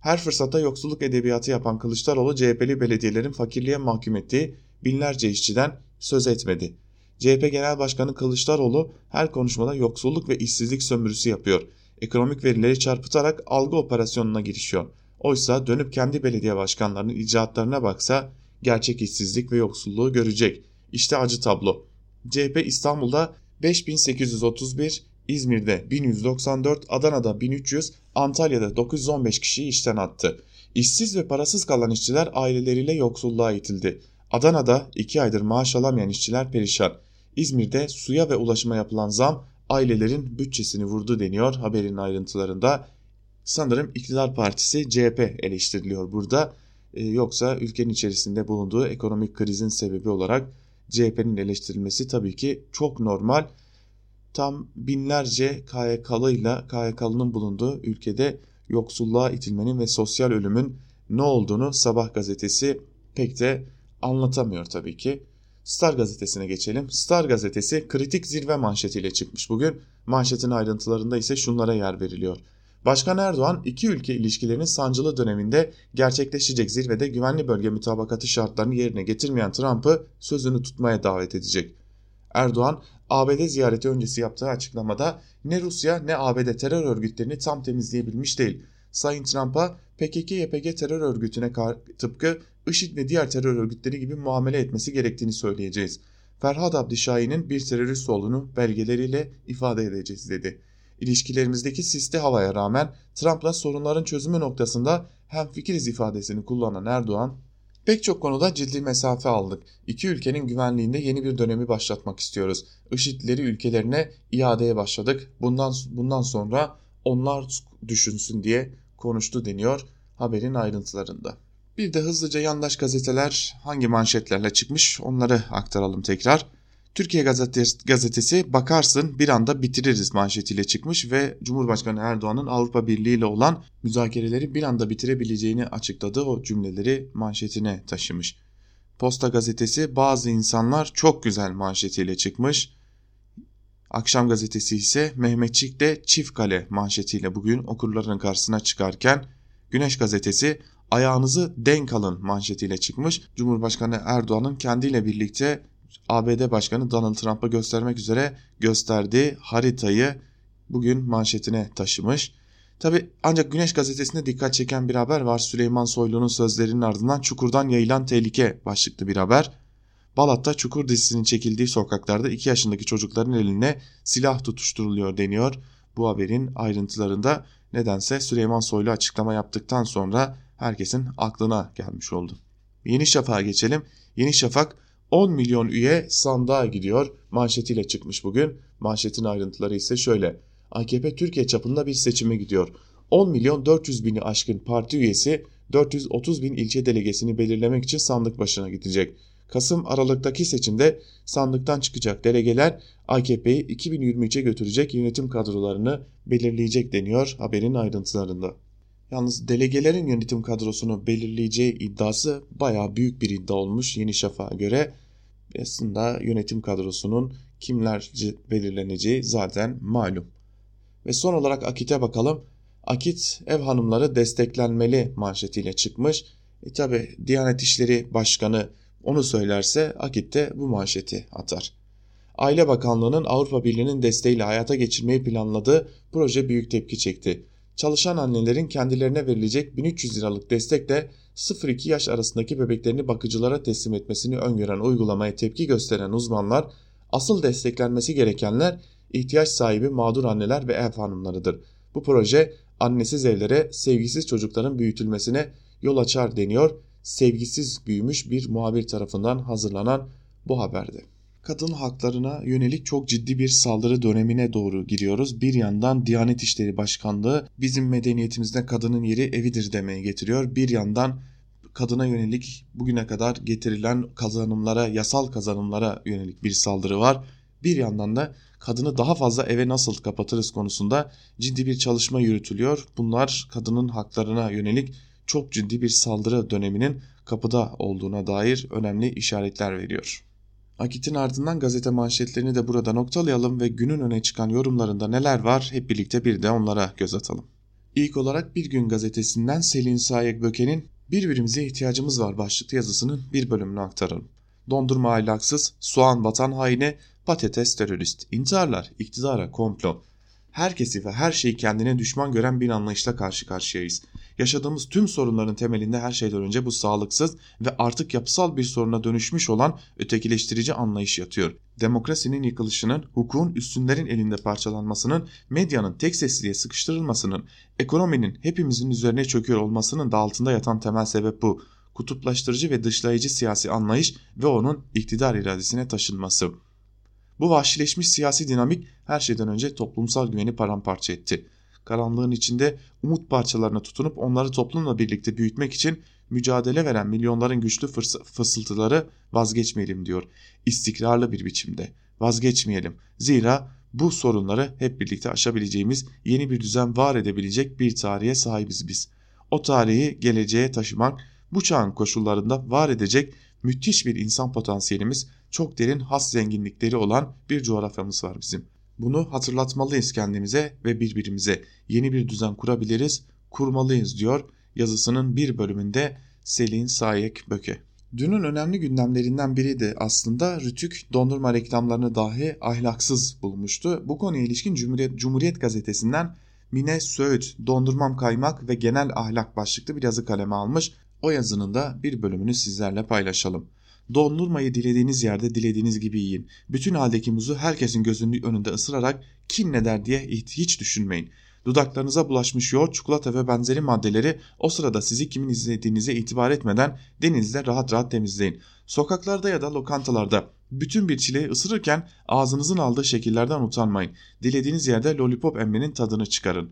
Her fırsatta yoksulluk edebiyatı yapan Kılıçdaroğlu CHP'li belediyelerin fakirliğe mahkum ettiği binlerce işçiden söz etmedi. CHP Genel Başkanı Kılıçdaroğlu her konuşmada yoksulluk ve işsizlik sömürüsü yapıyor. Ekonomik verileri çarpıtarak algı operasyonuna girişiyor. Oysa dönüp kendi belediye başkanlarının icraatlarına baksa gerçek işsizlik ve yoksulluğu görecek. İşte acı tablo. CHP İstanbul'da 5831, İzmir'de 1194, Adana'da 1300, Antalya'da 915 kişiyi işten attı. İşsiz ve parasız kalan işçiler aileleriyle yoksulluğa itildi. Adana'da 2 aydır maaş alamayan işçiler perişan. İzmir'de suya ve ulaşıma yapılan zam ailelerin bütçesini vurdu deniyor haberin ayrıntılarında. Sanırım iktidar partisi CHP eleştiriliyor burada. Ee, yoksa ülkenin içerisinde bulunduğu ekonomik krizin sebebi olarak CHP'nin eleştirilmesi tabii ki çok normal. Tam binlerce KYK'lı ile KYK'lının bulunduğu ülkede yoksulluğa itilmenin ve sosyal ölümün ne olduğunu Sabah gazetesi pek de anlatamıyor tabii ki. Star gazetesine geçelim. Star gazetesi kritik zirve manşetiyle çıkmış bugün. Manşetin ayrıntılarında ise şunlara yer veriliyor. Başkan Erdoğan iki ülke ilişkilerinin sancılı döneminde gerçekleşecek zirvede güvenli bölge mütabakatı şartlarını yerine getirmeyen Trump'ı sözünü tutmaya davet edecek. Erdoğan ABD ziyareti öncesi yaptığı açıklamada ne Rusya ne ABD terör örgütlerini tam temizleyebilmiş değil. Sayın Trump'a PKK-YPG terör örgütüne tıpkı IŞİD ve diğer terör örgütleri gibi muamele etmesi gerektiğini söyleyeceğiz. Ferhat Abdişahin'in bir terörist olduğunu belgeleriyle ifade edeceğiz dedi. İlişkilerimizdeki sisli havaya rağmen Trump'la sorunların çözümü noktasında hem fikiriz ifadesini kullanan Erdoğan, Pek çok konuda ciddi mesafe aldık. İki ülkenin güvenliğinde yeni bir dönemi başlatmak istiyoruz. IŞİD'leri ülkelerine iadeye başladık. Bundan, bundan sonra onlar düşünsün diye konuştu deniyor haberin ayrıntılarında. Bir de hızlıca yandaş gazeteler hangi manşetlerle çıkmış onları aktaralım tekrar. Türkiye gazetesi, bakarsın bir anda bitiririz manşetiyle çıkmış ve Cumhurbaşkanı Erdoğan'ın Avrupa Birliği ile olan müzakereleri bir anda bitirebileceğini açıkladığı o cümleleri manşetine taşımış. Posta gazetesi bazı insanlar çok güzel manşetiyle çıkmış. Akşam gazetesi ise Mehmetçik de çift kale manşetiyle bugün okurların karşısına çıkarken Güneş gazetesi ayağınızı denk alın manşetiyle çıkmış. Cumhurbaşkanı Erdoğan'ın kendiyle birlikte ABD Başkanı Donald Trump'a göstermek üzere gösterdiği haritayı bugün manşetine taşımış. Tabi ancak Güneş gazetesinde dikkat çeken bir haber var. Süleyman Soylu'nun sözlerinin ardından Çukur'dan yayılan tehlike başlıklı bir haber. Balat'ta Çukur dizisinin çekildiği sokaklarda 2 yaşındaki çocukların eline silah tutuşturuluyor deniyor. Bu haberin ayrıntılarında nedense Süleyman Soylu açıklama yaptıktan sonra herkesin aklına gelmiş oldu. Yeni Şafak'a geçelim. Yeni Şafak 10 milyon üye sandığa gidiyor manşetiyle çıkmış bugün. Manşetin ayrıntıları ise şöyle. AKP Türkiye çapında bir seçime gidiyor. 10 milyon 400 bini aşkın parti üyesi 430 bin ilçe delegesini belirlemek için sandık başına gidecek. Kasım Aralık'taki seçimde sandıktan çıkacak delegeler AKP'yi 2023'e götürecek yönetim kadrolarını belirleyecek deniyor haberin ayrıntılarında. Yalnız delegelerin yönetim kadrosunu belirleyeceği iddiası baya büyük bir iddia olmuş Yeni Şafak'a göre. Aslında yönetim kadrosunun kimler belirleneceği zaten malum. Ve son olarak Akit'e bakalım. Akit ev hanımları desteklenmeli manşetiyle çıkmış. E tabi Diyanet İşleri Başkanı onu söylerse Akit de bu manşeti atar. Aile Bakanlığı'nın Avrupa Birliği'nin desteğiyle hayata geçirmeyi planladığı proje büyük tepki çekti. Çalışan annelerin kendilerine verilecek 1300 liralık destekle 0-2 yaş arasındaki bebeklerini bakıcılara teslim etmesini öngören uygulamaya tepki gösteren uzmanlar asıl desteklenmesi gerekenler ihtiyaç sahibi mağdur anneler ve ev hanımlarıdır. Bu proje annesiz evlere sevgisiz çocukların büyütülmesine yol açar deniyor sevgisiz büyümüş bir muhabir tarafından hazırlanan bu haberde. Kadın haklarına yönelik çok ciddi bir saldırı dönemine doğru giriyoruz. Bir yandan Diyanet İşleri Başkanlığı bizim medeniyetimizde kadının yeri evidir demeye getiriyor. Bir yandan kadına yönelik bugüne kadar getirilen kazanımlara, yasal kazanımlara yönelik bir saldırı var. Bir yandan da kadını daha fazla eve nasıl kapatırız konusunda ciddi bir çalışma yürütülüyor. Bunlar kadının haklarına yönelik çok ciddi bir saldırı döneminin kapıda olduğuna dair önemli işaretler veriyor. Akit'in ardından gazete manşetlerini de burada noktalayalım ve günün öne çıkan yorumlarında neler var hep birlikte bir de onlara göz atalım. İlk olarak Bir Gün gazetesinden Selin Sayek Böke'nin Birbirimize ihtiyacımız var başlıklı yazısının bir bölümünü aktaralım. Dondurma ahlaksız, soğan vatan haini, patates terörist, intiharlar, iktidara, komplo. Herkesi ve her şeyi kendine düşman gören bir anlayışla karşı karşıyayız. Yaşadığımız tüm sorunların temelinde her şeyden önce bu sağlıksız ve artık yapısal bir soruna dönüşmüş olan ötekileştirici anlayış yatıyor. Demokrasinin yıkılışının, hukukun üstünlerin elinde parçalanmasının, medyanın tek sesliğe sıkıştırılmasının, ekonominin hepimizin üzerine çöküyor olmasının da altında yatan temel sebep bu. Kutuplaştırıcı ve dışlayıcı siyasi anlayış ve onun iktidar iradesine taşınması. Bu vahşileşmiş siyasi dinamik her şeyden önce toplumsal güveni paramparça etti karanlığın içinde umut parçalarına tutunup onları toplumla birlikte büyütmek için mücadele veren milyonların güçlü fısıltıları vazgeçmeyelim diyor. İstikrarlı bir biçimde vazgeçmeyelim. Zira bu sorunları hep birlikte aşabileceğimiz yeni bir düzen var edebilecek bir tarihe sahibiz biz. O tarihi geleceğe taşımak bu çağın koşullarında var edecek müthiş bir insan potansiyelimiz, çok derin has zenginlikleri olan bir coğrafyamız var bizim. Bunu hatırlatmalıyız kendimize ve birbirimize. Yeni bir düzen kurabiliriz, kurmalıyız diyor yazısının bir bölümünde Selin Sayek Böke. Dünün önemli gündemlerinden biri de aslında Rütük dondurma reklamlarını dahi ahlaksız bulmuştu. Bu konuya ilişkin Cumhuriyet, Cumhuriyet gazetesinden Mine Söğüt dondurmam kaymak ve genel ahlak başlıklı bir yazı kaleme almış. O yazının da bir bölümünü sizlerle paylaşalım. Dondurmayı dilediğiniz yerde dilediğiniz gibi yiyin. Bütün haldeki muzu herkesin gözünün önünde ısırarak kim ne der diye hiç düşünmeyin. Dudaklarınıza bulaşmış yoğurt, çikolata ve benzeri maddeleri o sırada sizi kimin izlediğinize itibar etmeden denizde rahat rahat temizleyin. Sokaklarda ya da lokantalarda bütün bir çileyi ısırırken ağzınızın aldığı şekillerden utanmayın. Dilediğiniz yerde lollipop emmenin tadını çıkarın.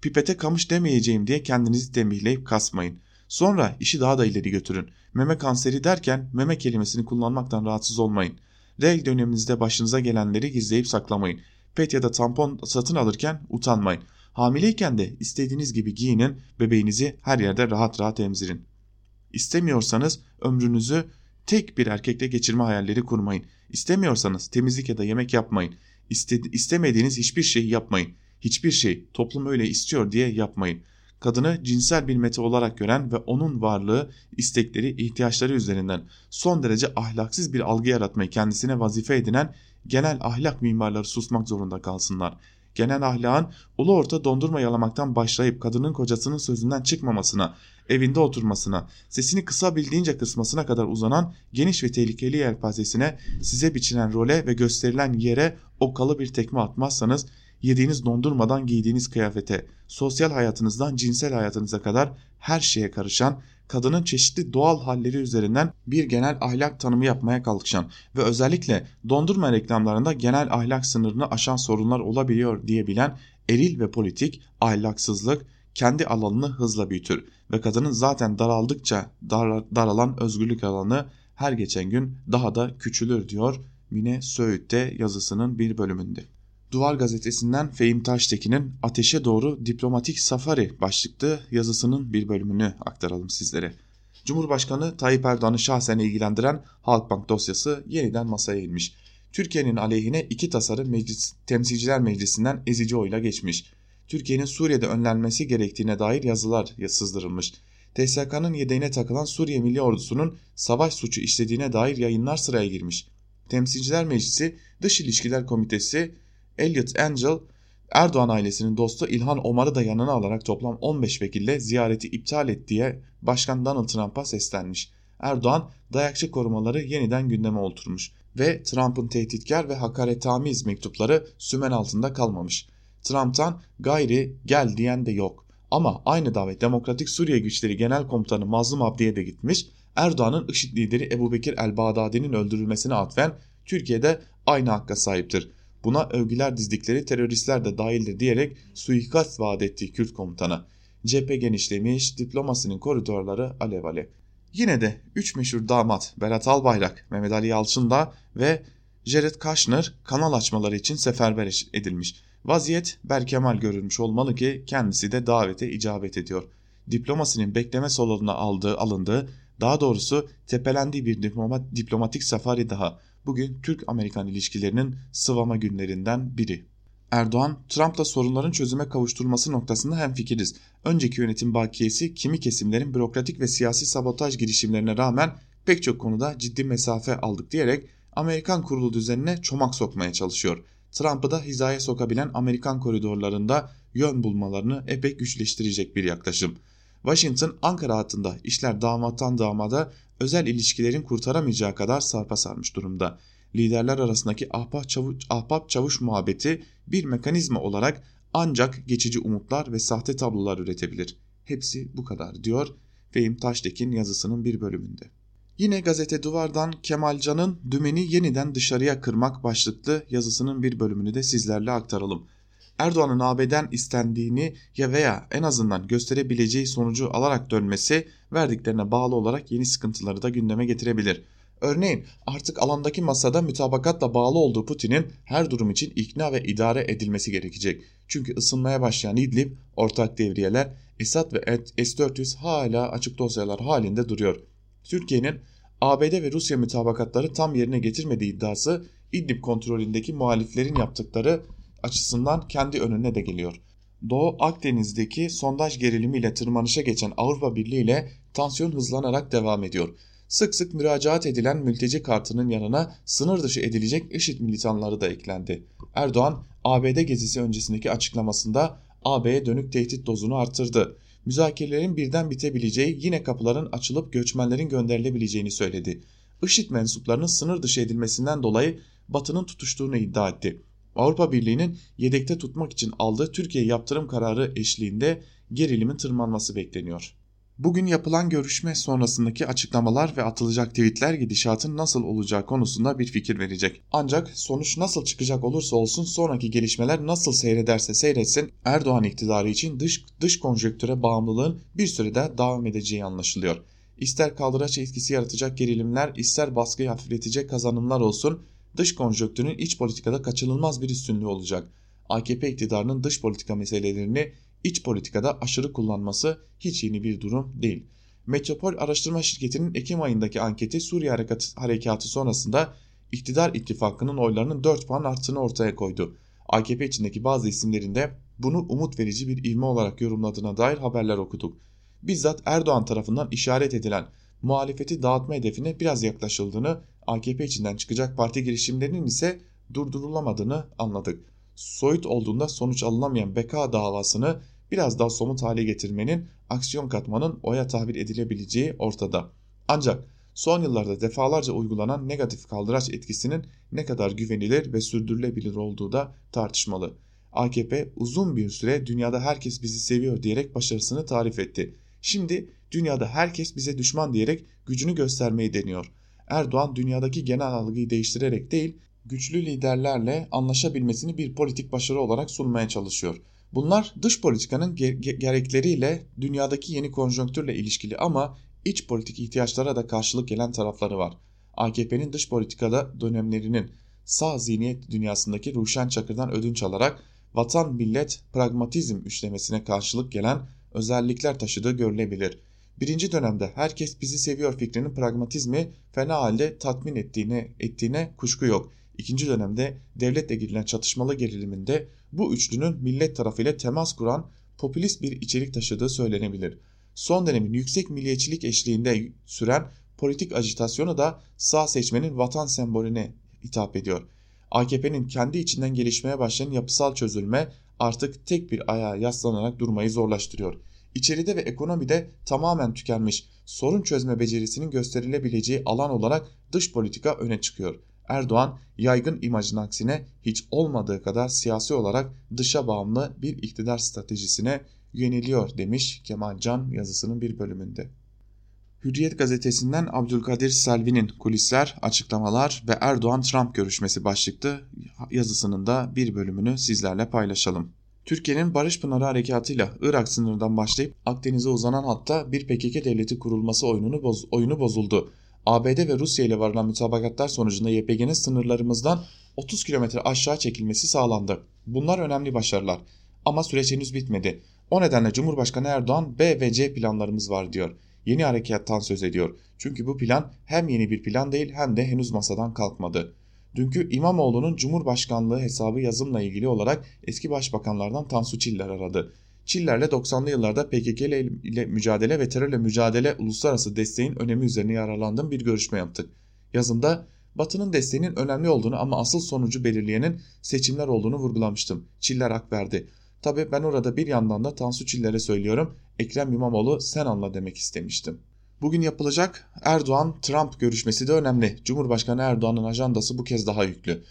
Pipete kamış demeyeceğim diye kendinizi tembihleyip kasmayın. Sonra işi daha da ileri götürün. Meme kanseri derken meme kelimesini kullanmaktan rahatsız olmayın. Rel döneminizde başınıza gelenleri gizleyip saklamayın. Pet ya da tampon satın alırken utanmayın. Hamileyken de istediğiniz gibi giyinin, bebeğinizi her yerde rahat rahat emzirin. İstemiyorsanız ömrünüzü tek bir erkekle geçirme hayalleri kurmayın. İstemiyorsanız temizlik ya da yemek yapmayın. İste, istemediğiniz hiçbir şeyi yapmayın. Hiçbir şey toplum öyle istiyor diye yapmayın kadını cinsel bir mete olarak gören ve onun varlığı, istekleri, ihtiyaçları üzerinden son derece ahlaksız bir algı yaratmayı kendisine vazife edinen genel ahlak mimarları susmak zorunda kalsınlar. genel ahlakın ulu orta dondurma yalamaktan başlayıp kadının kocasının sözünden çıkmamasına, evinde oturmasına, sesini kısabildiğince kısmasına kadar uzanan geniş ve tehlikeli yelpazesine size biçilen role ve gösterilen yere okalı bir tekme atmazsanız yediğiniz dondurmadan giydiğiniz kıyafete, sosyal hayatınızdan cinsel hayatınıza kadar her şeye karışan, kadının çeşitli doğal halleri üzerinden bir genel ahlak tanımı yapmaya kalkışan ve özellikle dondurma reklamlarında genel ahlak sınırını aşan sorunlar olabiliyor diyebilen eril ve politik ahlaksızlık kendi alanını hızla büyütür ve kadının zaten daraldıkça dar, daralan özgürlük alanı her geçen gün daha da küçülür diyor Mine Söğüt'te yazısının bir bölümünde. Duvar gazetesinden Fehim Taştekin'in Ateşe Doğru Diplomatik Safari başlıklı yazısının bir bölümünü aktaralım sizlere. Cumhurbaşkanı Tayyip Erdoğan'ı şahsen ilgilendiren Halkbank dosyası yeniden masaya inmiş. Türkiye'nin aleyhine iki tasarı Meclis, Temsilciler Meclisi'nden ezici oyla geçmiş. Türkiye'nin Suriye'de önlenmesi gerektiğine dair yazılar sızdırılmış. TSK'nın yedeğine takılan Suriye Milli Ordusu'nun savaş suçu işlediğine dair yayınlar sıraya girmiş. Temsilciler Meclisi Dış İlişkiler Komitesi Elliot Angel, Erdoğan ailesinin dostu İlhan Omar'ı da yanına alarak toplam 15 vekille ziyareti iptal et diye Başkan Donald Trump'a seslenmiş. Erdoğan dayakçı korumaları yeniden gündeme oturmuş ve Trump'ın tehditkar ve hakaretamiz mektupları sümen altında kalmamış. Trump'tan gayri gel diyen de yok. Ama aynı davet Demokratik Suriye Güçleri Genel Komutanı Mazlum Abdi'ye de gitmiş. Erdoğan'ın IŞİD lideri Ebu Bekir el-Bağdadi'nin öldürülmesine atfen Türkiye'de aynı hakka sahiptir. Buna övgüler dizdikleri teröristler de dahildir diyerek suikast vaat ettiği Kürt komutanı. Cephe genişlemiş, diplomasinin koridorları alev alev. Yine de 3 meşhur damat Berat Albayrak, Mehmet Ali Yalçın da ve Jared Kushner kanal açmaları için seferber edilmiş. Vaziyet Berkemal görülmüş olmalı ki kendisi de davete icabet ediyor. Diplomasinin bekleme salonuna aldığı alındığı daha doğrusu tepelendiği bir diplomat, diplomatik safari daha bugün Türk-Amerikan ilişkilerinin sıvama günlerinden biri. Erdoğan, Trump'la sorunların çözüme kavuşturulması noktasında hemfikiriz. Önceki yönetim bakiyesi kimi kesimlerin bürokratik ve siyasi sabotaj girişimlerine rağmen pek çok konuda ciddi mesafe aldık diyerek Amerikan kurulu düzenine çomak sokmaya çalışıyor. Trump'ı da hizaya sokabilen Amerikan koridorlarında yön bulmalarını epey güçleştirecek bir yaklaşım. Washington Ankara hattında işler damattan damada özel ilişkilerin kurtaramayacağı kadar sarpa sarmış durumda. Liderler arasındaki ahbap çavuş, ahbap çavuş muhabbeti bir mekanizma olarak ancak geçici umutlar ve sahte tablolar üretebilir. Hepsi bu kadar diyor Fehim Taştekin yazısının bir bölümünde. Yine gazete duvardan Kemalcan'ın dümeni yeniden dışarıya kırmak başlıklı yazısının bir bölümünü de sizlerle aktaralım. Erdoğan'ın AB'den istendiğini ya veya en azından gösterebileceği sonucu alarak dönmesi verdiklerine bağlı olarak yeni sıkıntıları da gündeme getirebilir. Örneğin artık alandaki masada mütabakatla bağlı olduğu Putin'in her durum için ikna ve idare edilmesi gerekecek. Çünkü ısınmaya başlayan İdlib, ortak devriyeler, Esad ve S-400 hala açık dosyalar halinde duruyor. Türkiye'nin ABD ve Rusya mütabakatları tam yerine getirmediği iddiası İdlib kontrolündeki muhaliflerin yaptıkları açısından kendi önüne de geliyor. Doğu Akdeniz'deki sondaj gerilimiyle tırmanışa geçen Avrupa Birliği ile tansiyon hızlanarak devam ediyor. Sık sık müracaat edilen mülteci kartının yanına sınır dışı edilecek IŞİD militanları da eklendi. Erdoğan, ABD gezisi öncesindeki açıklamasında AB'ye dönük tehdit dozunu arttırdı. Müzakerelerin birden bitebileceği yine kapıların açılıp göçmenlerin gönderilebileceğini söyledi. IŞİD mensuplarının sınır dışı edilmesinden dolayı Batı'nın tutuştuğunu iddia etti. Avrupa Birliği'nin yedekte tutmak için aldığı Türkiye yaptırım kararı eşliğinde gerilimin tırmanması bekleniyor. Bugün yapılan görüşme sonrasındaki açıklamalar ve atılacak tweetler gidişatın nasıl olacağı konusunda bir fikir verecek. Ancak sonuç nasıl çıkacak olursa olsun sonraki gelişmeler nasıl seyrederse seyretsin Erdoğan iktidarı için dış, dış konjektüre bağımlılığın bir sürede devam edeceği anlaşılıyor. İster kaldıraç etkisi yaratacak gerilimler ister baskıyı hafifletecek kazanımlar olsun dış konjonktürün iç politikada kaçınılmaz bir üstünlüğü olacak. AKP iktidarının dış politika meselelerini iç politikada aşırı kullanması hiç yeni bir durum değil. Metropol Araştırma Şirketi'nin Ekim ayındaki anketi Suriye Harekatı sonrasında iktidar ittifakının oylarının 4 puan arttığını ortaya koydu. AKP içindeki bazı isimlerin de bunu umut verici bir ivme olarak yorumladığına dair haberler okuduk. Bizzat Erdoğan tarafından işaret edilen muhalefeti dağıtma hedefine biraz yaklaşıldığını, AKP içinden çıkacak parti girişimlerinin ise durdurulamadığını anladık. soyut olduğunda sonuç alınamayan beka davasını biraz daha somut hale getirmenin, aksiyon katmanın oya tabir edilebileceği ortada. Ancak son yıllarda defalarca uygulanan negatif kaldıraç etkisinin ne kadar güvenilir ve sürdürülebilir olduğu da tartışmalı. AKP uzun bir süre dünyada herkes bizi seviyor diyerek başarısını tarif etti. Şimdi dünyada herkes bize düşman diyerek gücünü göstermeyi deniyor. Erdoğan dünyadaki genel algıyı değiştirerek değil, güçlü liderlerle anlaşabilmesini bir politik başarı olarak sunmaya çalışıyor. Bunlar dış politikanın gerekleriyle dünyadaki yeni konjonktürle ilişkili ama iç politik ihtiyaçlara da karşılık gelen tarafları var. AKP'nin dış politikada dönemlerinin sağ zihniyet dünyasındaki Ruşen Çakır'dan ödünç alarak vatan millet pragmatizm üçlemesine karşılık gelen özellikler taşıdığı görülebilir. Birinci dönemde herkes bizi seviyor fikrinin pragmatizmi fena halde tatmin ettiğine, ettiğine kuşku yok. İkinci dönemde devletle girilen çatışmalı geriliminde bu üçlünün millet tarafıyla temas kuran popülist bir içerik taşıdığı söylenebilir. Son dönemin yüksek milliyetçilik eşliğinde süren politik ajitasyonu da sağ seçmenin vatan sembolüne hitap ediyor. AKP'nin kendi içinden gelişmeye başlayan yapısal çözülme artık tek bir ayağa yaslanarak durmayı zorlaştırıyor. İçeride ve ekonomide tamamen tükenmiş sorun çözme becerisinin gösterilebileceği alan olarak dış politika öne çıkıyor. Erdoğan yaygın imajın aksine hiç olmadığı kadar siyasi olarak dışa bağımlı bir iktidar stratejisine yöneliyor demiş Kemal Can yazısının bir bölümünde. Hürriyet gazetesinden Abdülkadir Selvi'nin kulisler, açıklamalar ve Erdoğan-Trump görüşmesi başlıklı yazısının da bir bölümünü sizlerle paylaşalım. Türkiye'nin Barış Pınarı Harekatı'yla Irak sınırından başlayıp Akdeniz'e uzanan hatta bir PKK devleti kurulması oyununu boz, oyunu bozuldu. ABD ve Rusya ile varılan mütabakatlar sonucunda YPG'nin sınırlarımızdan 30 kilometre aşağı çekilmesi sağlandı. Bunlar önemli başarılar. Ama süreç henüz bitmedi. O nedenle Cumhurbaşkanı Erdoğan B ve C planlarımız var diyor. Yeni harekattan söz ediyor. Çünkü bu plan hem yeni bir plan değil hem de henüz masadan kalkmadı. Dünkü İmamoğlu'nun Cumhurbaşkanlığı hesabı yazımla ilgili olarak eski başbakanlardan Tansu Çiller aradı. Çiller'le 90'lı yıllarda PKK ile mücadele ve terörle mücadele uluslararası desteğin önemi üzerine yararlandığım bir görüşme yaptık. Yazımda Batı'nın desteğinin önemli olduğunu ama asıl sonucu belirleyenin seçimler olduğunu vurgulamıştım. Çiller hak verdi. Tabi ben orada bir yandan da Tansu Çiller'e söylüyorum Ekrem İmamoğlu sen anla demek istemiştim. Bugün yapılacak Erdoğan-Trump görüşmesi de önemli. Cumhurbaşkanı Erdoğan'ın ajandası bu kez daha yüklü.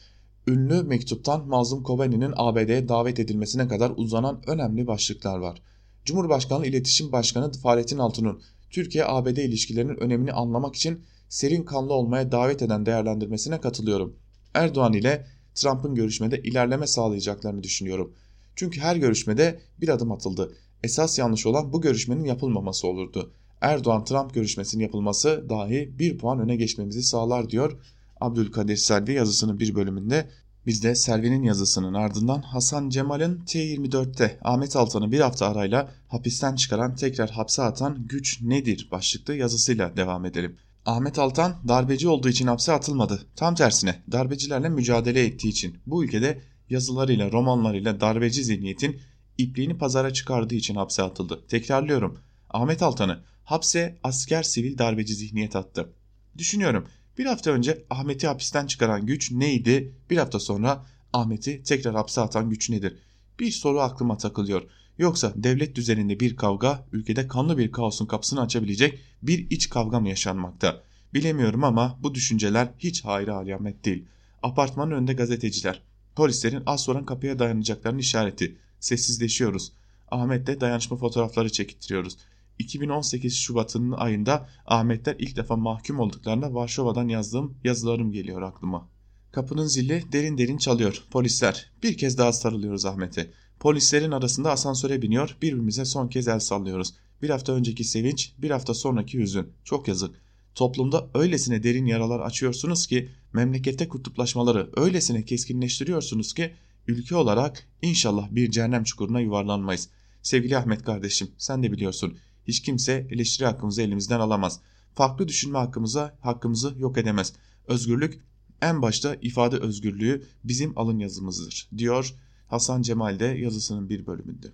Ünlü mektuptan Mazlum Kobani'nin ABD'ye davet edilmesine kadar uzanan önemli başlıklar var. Cumhurbaşkanı İletişim Başkanı Fahrettin Altun'un Türkiye-ABD ilişkilerinin önemini anlamak için serin kanlı olmaya davet eden değerlendirmesine katılıyorum. Erdoğan ile Trump'ın görüşmede ilerleme sağlayacaklarını düşünüyorum. Çünkü her görüşmede bir adım atıldı. Esas yanlış olan bu görüşmenin yapılmaması olurdu. Erdoğan-Trump görüşmesinin yapılması dahi bir puan öne geçmemizi sağlar diyor Abdülkadir Selvi yazısının bir bölümünde. Biz de Selvi'nin yazısının ardından Hasan Cemal'in T24'te Ahmet Altan'ı bir hafta arayla hapisten çıkaran tekrar hapse atan güç nedir başlıklı yazısıyla devam edelim. Ahmet Altan darbeci olduğu için hapse atılmadı. Tam tersine darbecilerle mücadele ettiği için bu ülkede yazılarıyla romanlarıyla darbeci zihniyetin ipliğini pazara çıkardığı için hapse atıldı. Tekrarlıyorum Ahmet Altan'ı hapse asker sivil darbeci zihniyet attı. Düşünüyorum bir hafta önce Ahmet'i hapisten çıkaran güç neydi? Bir hafta sonra Ahmet'i tekrar hapse atan güç nedir? Bir soru aklıma takılıyor. Yoksa devlet düzeninde bir kavga ülkede kanlı bir kaosun kapısını açabilecek bir iç kavga mı yaşanmakta? Bilemiyorum ama bu düşünceler hiç hayra alamet değil. Apartmanın önünde gazeteciler. Polislerin az sonra kapıya dayanacaklarının işareti. Sessizleşiyoruz. Ahmet'le dayanışma fotoğrafları çekittiriyoruz. 2018 Şubat'ın ayında Ahmetler ilk defa mahkum olduklarında Varşova'dan yazdığım yazılarım geliyor aklıma. Kapının zili derin derin çalıyor. Polisler. Bir kez daha sarılıyoruz Ahmet'e. Polislerin arasında asansöre biniyor. Birbirimize son kez el sallıyoruz. Bir hafta önceki sevinç, bir hafta sonraki hüzün. Çok yazık. Toplumda öylesine derin yaralar açıyorsunuz ki memlekette kutuplaşmaları öylesine keskinleştiriyorsunuz ki ülke olarak inşallah bir cehennem çukuruna yuvarlanmayız. Sevgili Ahmet kardeşim sen de biliyorsun hiç kimse eleştiri hakkımızı elimizden alamaz. Farklı düşünme hakkımıza hakkımızı yok edemez. Özgürlük en başta ifade özgürlüğü bizim alın yazımızdır diyor Hasan Cemal de yazısının bir bölümünde.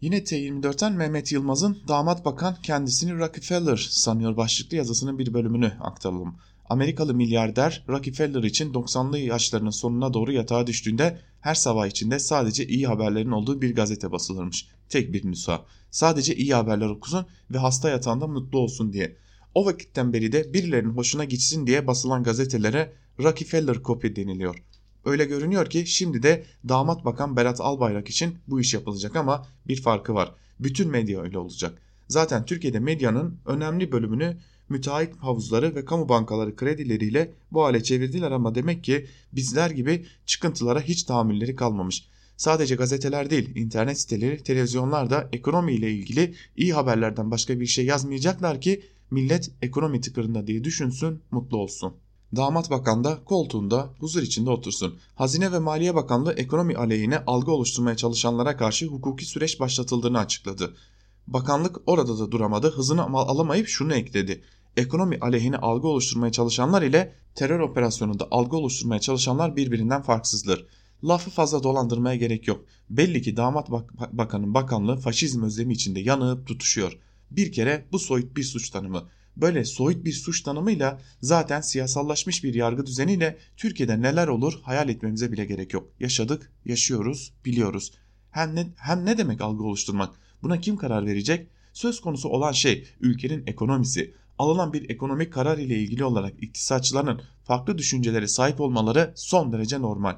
Yine T24'ten Mehmet Yılmaz'ın damat bakan kendisini Rockefeller sanıyor başlıklı yazısının bir bölümünü aktaralım. Amerikalı milyarder Rockefeller için 90'lı yaşlarının sonuna doğru yatağa düştüğünde her sabah içinde sadece iyi haberlerin olduğu bir gazete basılırmış. Tek bir nüsa. Sadece iyi haberler okusun ve hasta yatağında mutlu olsun diye. O vakitten beri de birilerinin hoşuna gitsin diye basılan gazetelere Rockefeller kopya deniliyor. Öyle görünüyor ki şimdi de damat bakan Berat Albayrak için bu iş yapılacak ama bir farkı var. Bütün medya öyle olacak. Zaten Türkiye'de medyanın önemli bölümünü müteahhit havuzları ve kamu bankaları kredileriyle bu hale çevirdiler ama demek ki bizler gibi çıkıntılara hiç tahammülleri kalmamış. Sadece gazeteler değil, internet siteleri, televizyonlar da ekonomiyle ilgili iyi haberlerden başka bir şey yazmayacaklar ki millet ekonomi tıkırında diye düşünsün, mutlu olsun. Damat bakan da koltuğunda huzur içinde otursun. Hazine ve Maliye Bakanlığı ekonomi aleyhine algı oluşturmaya çalışanlara karşı hukuki süreç başlatıldığını açıkladı. Bakanlık orada da duramadı. Hızını alamayıp şunu ekledi. Ekonomi aleyhine algı oluşturmaya çalışanlar ile terör operasyonunda algı oluşturmaya çalışanlar birbirinden farksızdır. Lafı fazla dolandırmaya gerek yok. Belli ki damat bak bakanın bakanlığı faşizm özlemi içinde yanıp tutuşuyor. Bir kere bu soyut bir suç tanımı. Böyle soyut bir suç tanımıyla zaten siyasallaşmış bir yargı düzeniyle Türkiye'de neler olur hayal etmemize bile gerek yok. Yaşadık, yaşıyoruz, biliyoruz. Hem ne, hem ne demek algı oluşturmak? Buna kim karar verecek? Söz konusu olan şey ülkenin ekonomisi. Alınan bir ekonomik karar ile ilgili olarak iktisatçıların farklı düşüncelere sahip olmaları son derece normal.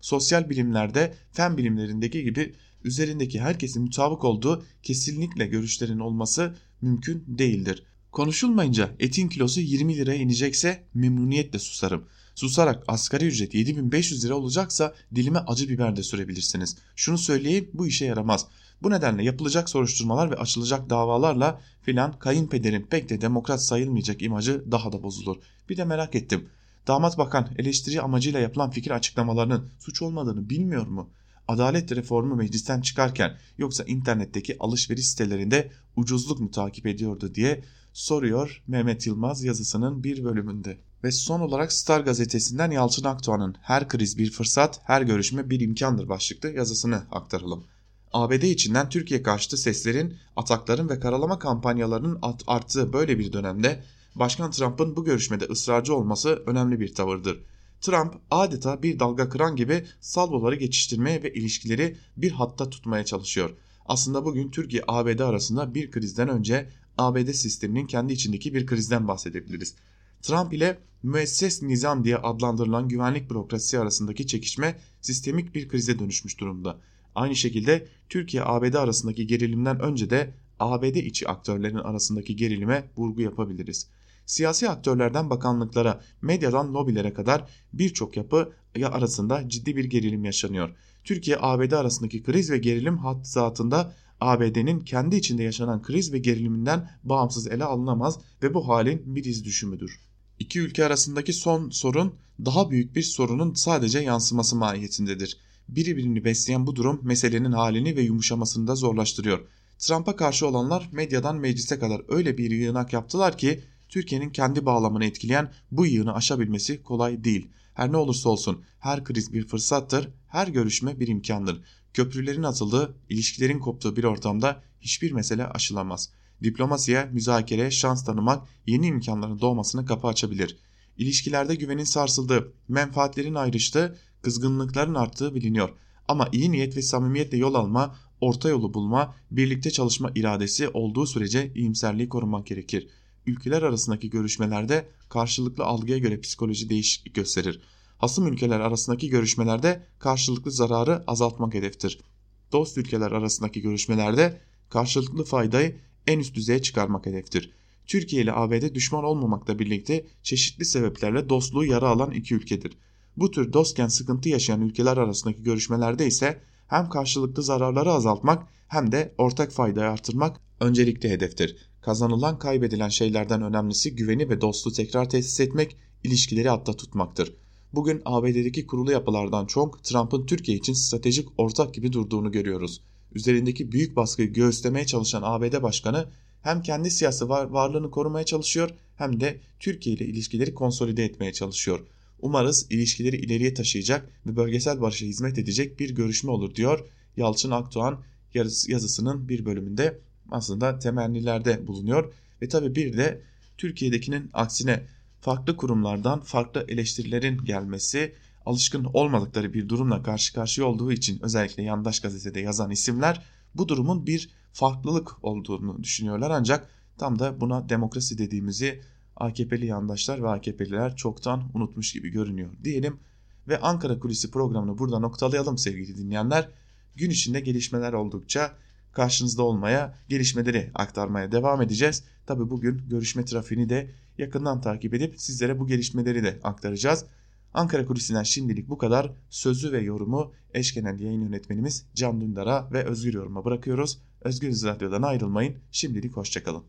Sosyal bilimlerde, fen bilimlerindeki gibi üzerindeki herkesin mutabık olduğu kesinlikle görüşlerin olması mümkün değildir. Konuşulmayınca etin kilosu 20 liraya inecekse memnuniyetle susarım. Susarak asgari ücret 7500 lira olacaksa dilime acı biber de sürebilirsiniz. Şunu söyleyeyim bu işe yaramaz. Bu nedenle yapılacak soruşturmalar ve açılacak davalarla filan kayınpederin pek de demokrat sayılmayacak imajı daha da bozulur. Bir de merak ettim. Damat bakan eleştiri amacıyla yapılan fikir açıklamalarının suç olmadığını bilmiyor mu? Adalet reformu meclisten çıkarken yoksa internetteki alışveriş sitelerinde ucuzluk mu takip ediyordu diye soruyor Mehmet Yılmaz yazısının bir bölümünde. Ve son olarak Star gazetesinden Yalçın Akdoğan'ın Her kriz bir fırsat, her görüşme bir imkandır başlıklı yazısını aktaralım. ABD içinden Türkiye karşıtı seslerin, atakların ve karalama kampanyalarının arttığı böyle bir dönemde Başkan Trump'ın bu görüşmede ısrarcı olması önemli bir tavırdır. Trump adeta bir dalga kıran gibi salvoları geçiştirmeye ve ilişkileri bir hatta tutmaya çalışıyor. Aslında bugün Türkiye-ABD arasında bir krizden önce ABD sisteminin kendi içindeki bir krizden bahsedebiliriz. Trump ile müesses nizam diye adlandırılan güvenlik bürokrasisi arasındaki çekişme sistemik bir krize dönüşmüş durumda. Aynı şekilde Türkiye-ABD arasındaki gerilimden önce de ABD içi aktörlerin arasındaki gerilime vurgu yapabiliriz. Siyasi aktörlerden bakanlıklara, medyadan lobilere kadar birçok yapı arasında ciddi bir gerilim yaşanıyor. Türkiye-ABD arasındaki kriz ve gerilim hattı ABD'nin kendi içinde yaşanan kriz ve geriliminden bağımsız ele alınamaz ve bu halin bir iz düşümüdür. İki ülke arasındaki son sorun daha büyük bir sorunun sadece yansıması mahiyetindedir. Birbirini besleyen bu durum meselenin halini ve yumuşamasını da zorlaştırıyor. Trump'a karşı olanlar medyadan meclise kadar öyle bir yığınak yaptılar ki Türkiye'nin kendi bağlamını etkileyen bu yığını aşabilmesi kolay değil. Her ne olursa olsun her kriz bir fırsattır, her görüşme bir imkandır. Köprülerin atıldığı, ilişkilerin koptuğu bir ortamda hiçbir mesele aşılamaz. Diplomasiye, müzakere, şans tanımak yeni imkanların doğmasına kapı açabilir. İlişkilerde güvenin sarsıldığı, menfaatlerin ayrıştığı, kızgınlıkların arttığı biliniyor. Ama iyi niyet ve samimiyetle yol alma, orta yolu bulma, birlikte çalışma iradesi olduğu sürece iyimserliği korumak gerekir. Ülkeler arasındaki görüşmelerde karşılıklı algıya göre psikoloji değişiklik gösterir. Hasım ülkeler arasındaki görüşmelerde karşılıklı zararı azaltmak hedeftir. Dost ülkeler arasındaki görüşmelerde karşılıklı faydayı en üst düzeye çıkarmak hedeftir. Türkiye ile ABD düşman olmamakla birlikte çeşitli sebeplerle dostluğu yara alan iki ülkedir. Bu tür dostken sıkıntı yaşayan ülkeler arasındaki görüşmelerde ise hem karşılıklı zararları azaltmak hem de ortak faydayı artırmak öncelikli hedeftir. Kazanılan kaybedilen şeylerden önemlisi güveni ve dostluğu tekrar tesis etmek, ilişkileri hatta tutmaktır. Bugün ABD'deki kurulu yapılardan çok Trump'ın Türkiye için stratejik ortak gibi durduğunu görüyoruz. Üzerindeki büyük baskıyı göğüslemeye çalışan ABD Başkanı hem kendi siyasi var varlığını korumaya çalışıyor hem de Türkiye ile ilişkileri konsolide etmeye çalışıyor. Umarız ilişkileri ileriye taşıyacak ve bölgesel barışa hizmet edecek bir görüşme olur diyor Yalçın Akdoğan yazısının bir bölümünde aslında temennilerde bulunuyor. Ve tabi bir de Türkiye'dekinin aksine farklı kurumlardan farklı eleştirilerin gelmesi alışkın olmadıkları bir durumla karşı karşıya olduğu için özellikle yandaş gazetede yazan isimler bu durumun bir farklılık olduğunu düşünüyorlar ancak tam da buna demokrasi dediğimizi AKP'li yandaşlar ve AKP'liler çoktan unutmuş gibi görünüyor diyelim ve Ankara Kulisi programını burada noktalayalım sevgili dinleyenler. Gün içinde gelişmeler oldukça karşınızda olmaya, gelişmeleri aktarmaya devam edeceğiz. Tabi bugün görüşme trafiğini de yakından takip edip sizlere bu gelişmeleri de aktaracağız. Ankara Kulisi'nden şimdilik bu kadar. Sözü ve yorumu eş yayın yönetmenimiz Can Dündar'a ve Özgür Yorum'a bırakıyoruz. Özgür Radyo'dan ayrılmayın. Şimdilik hoşçakalın.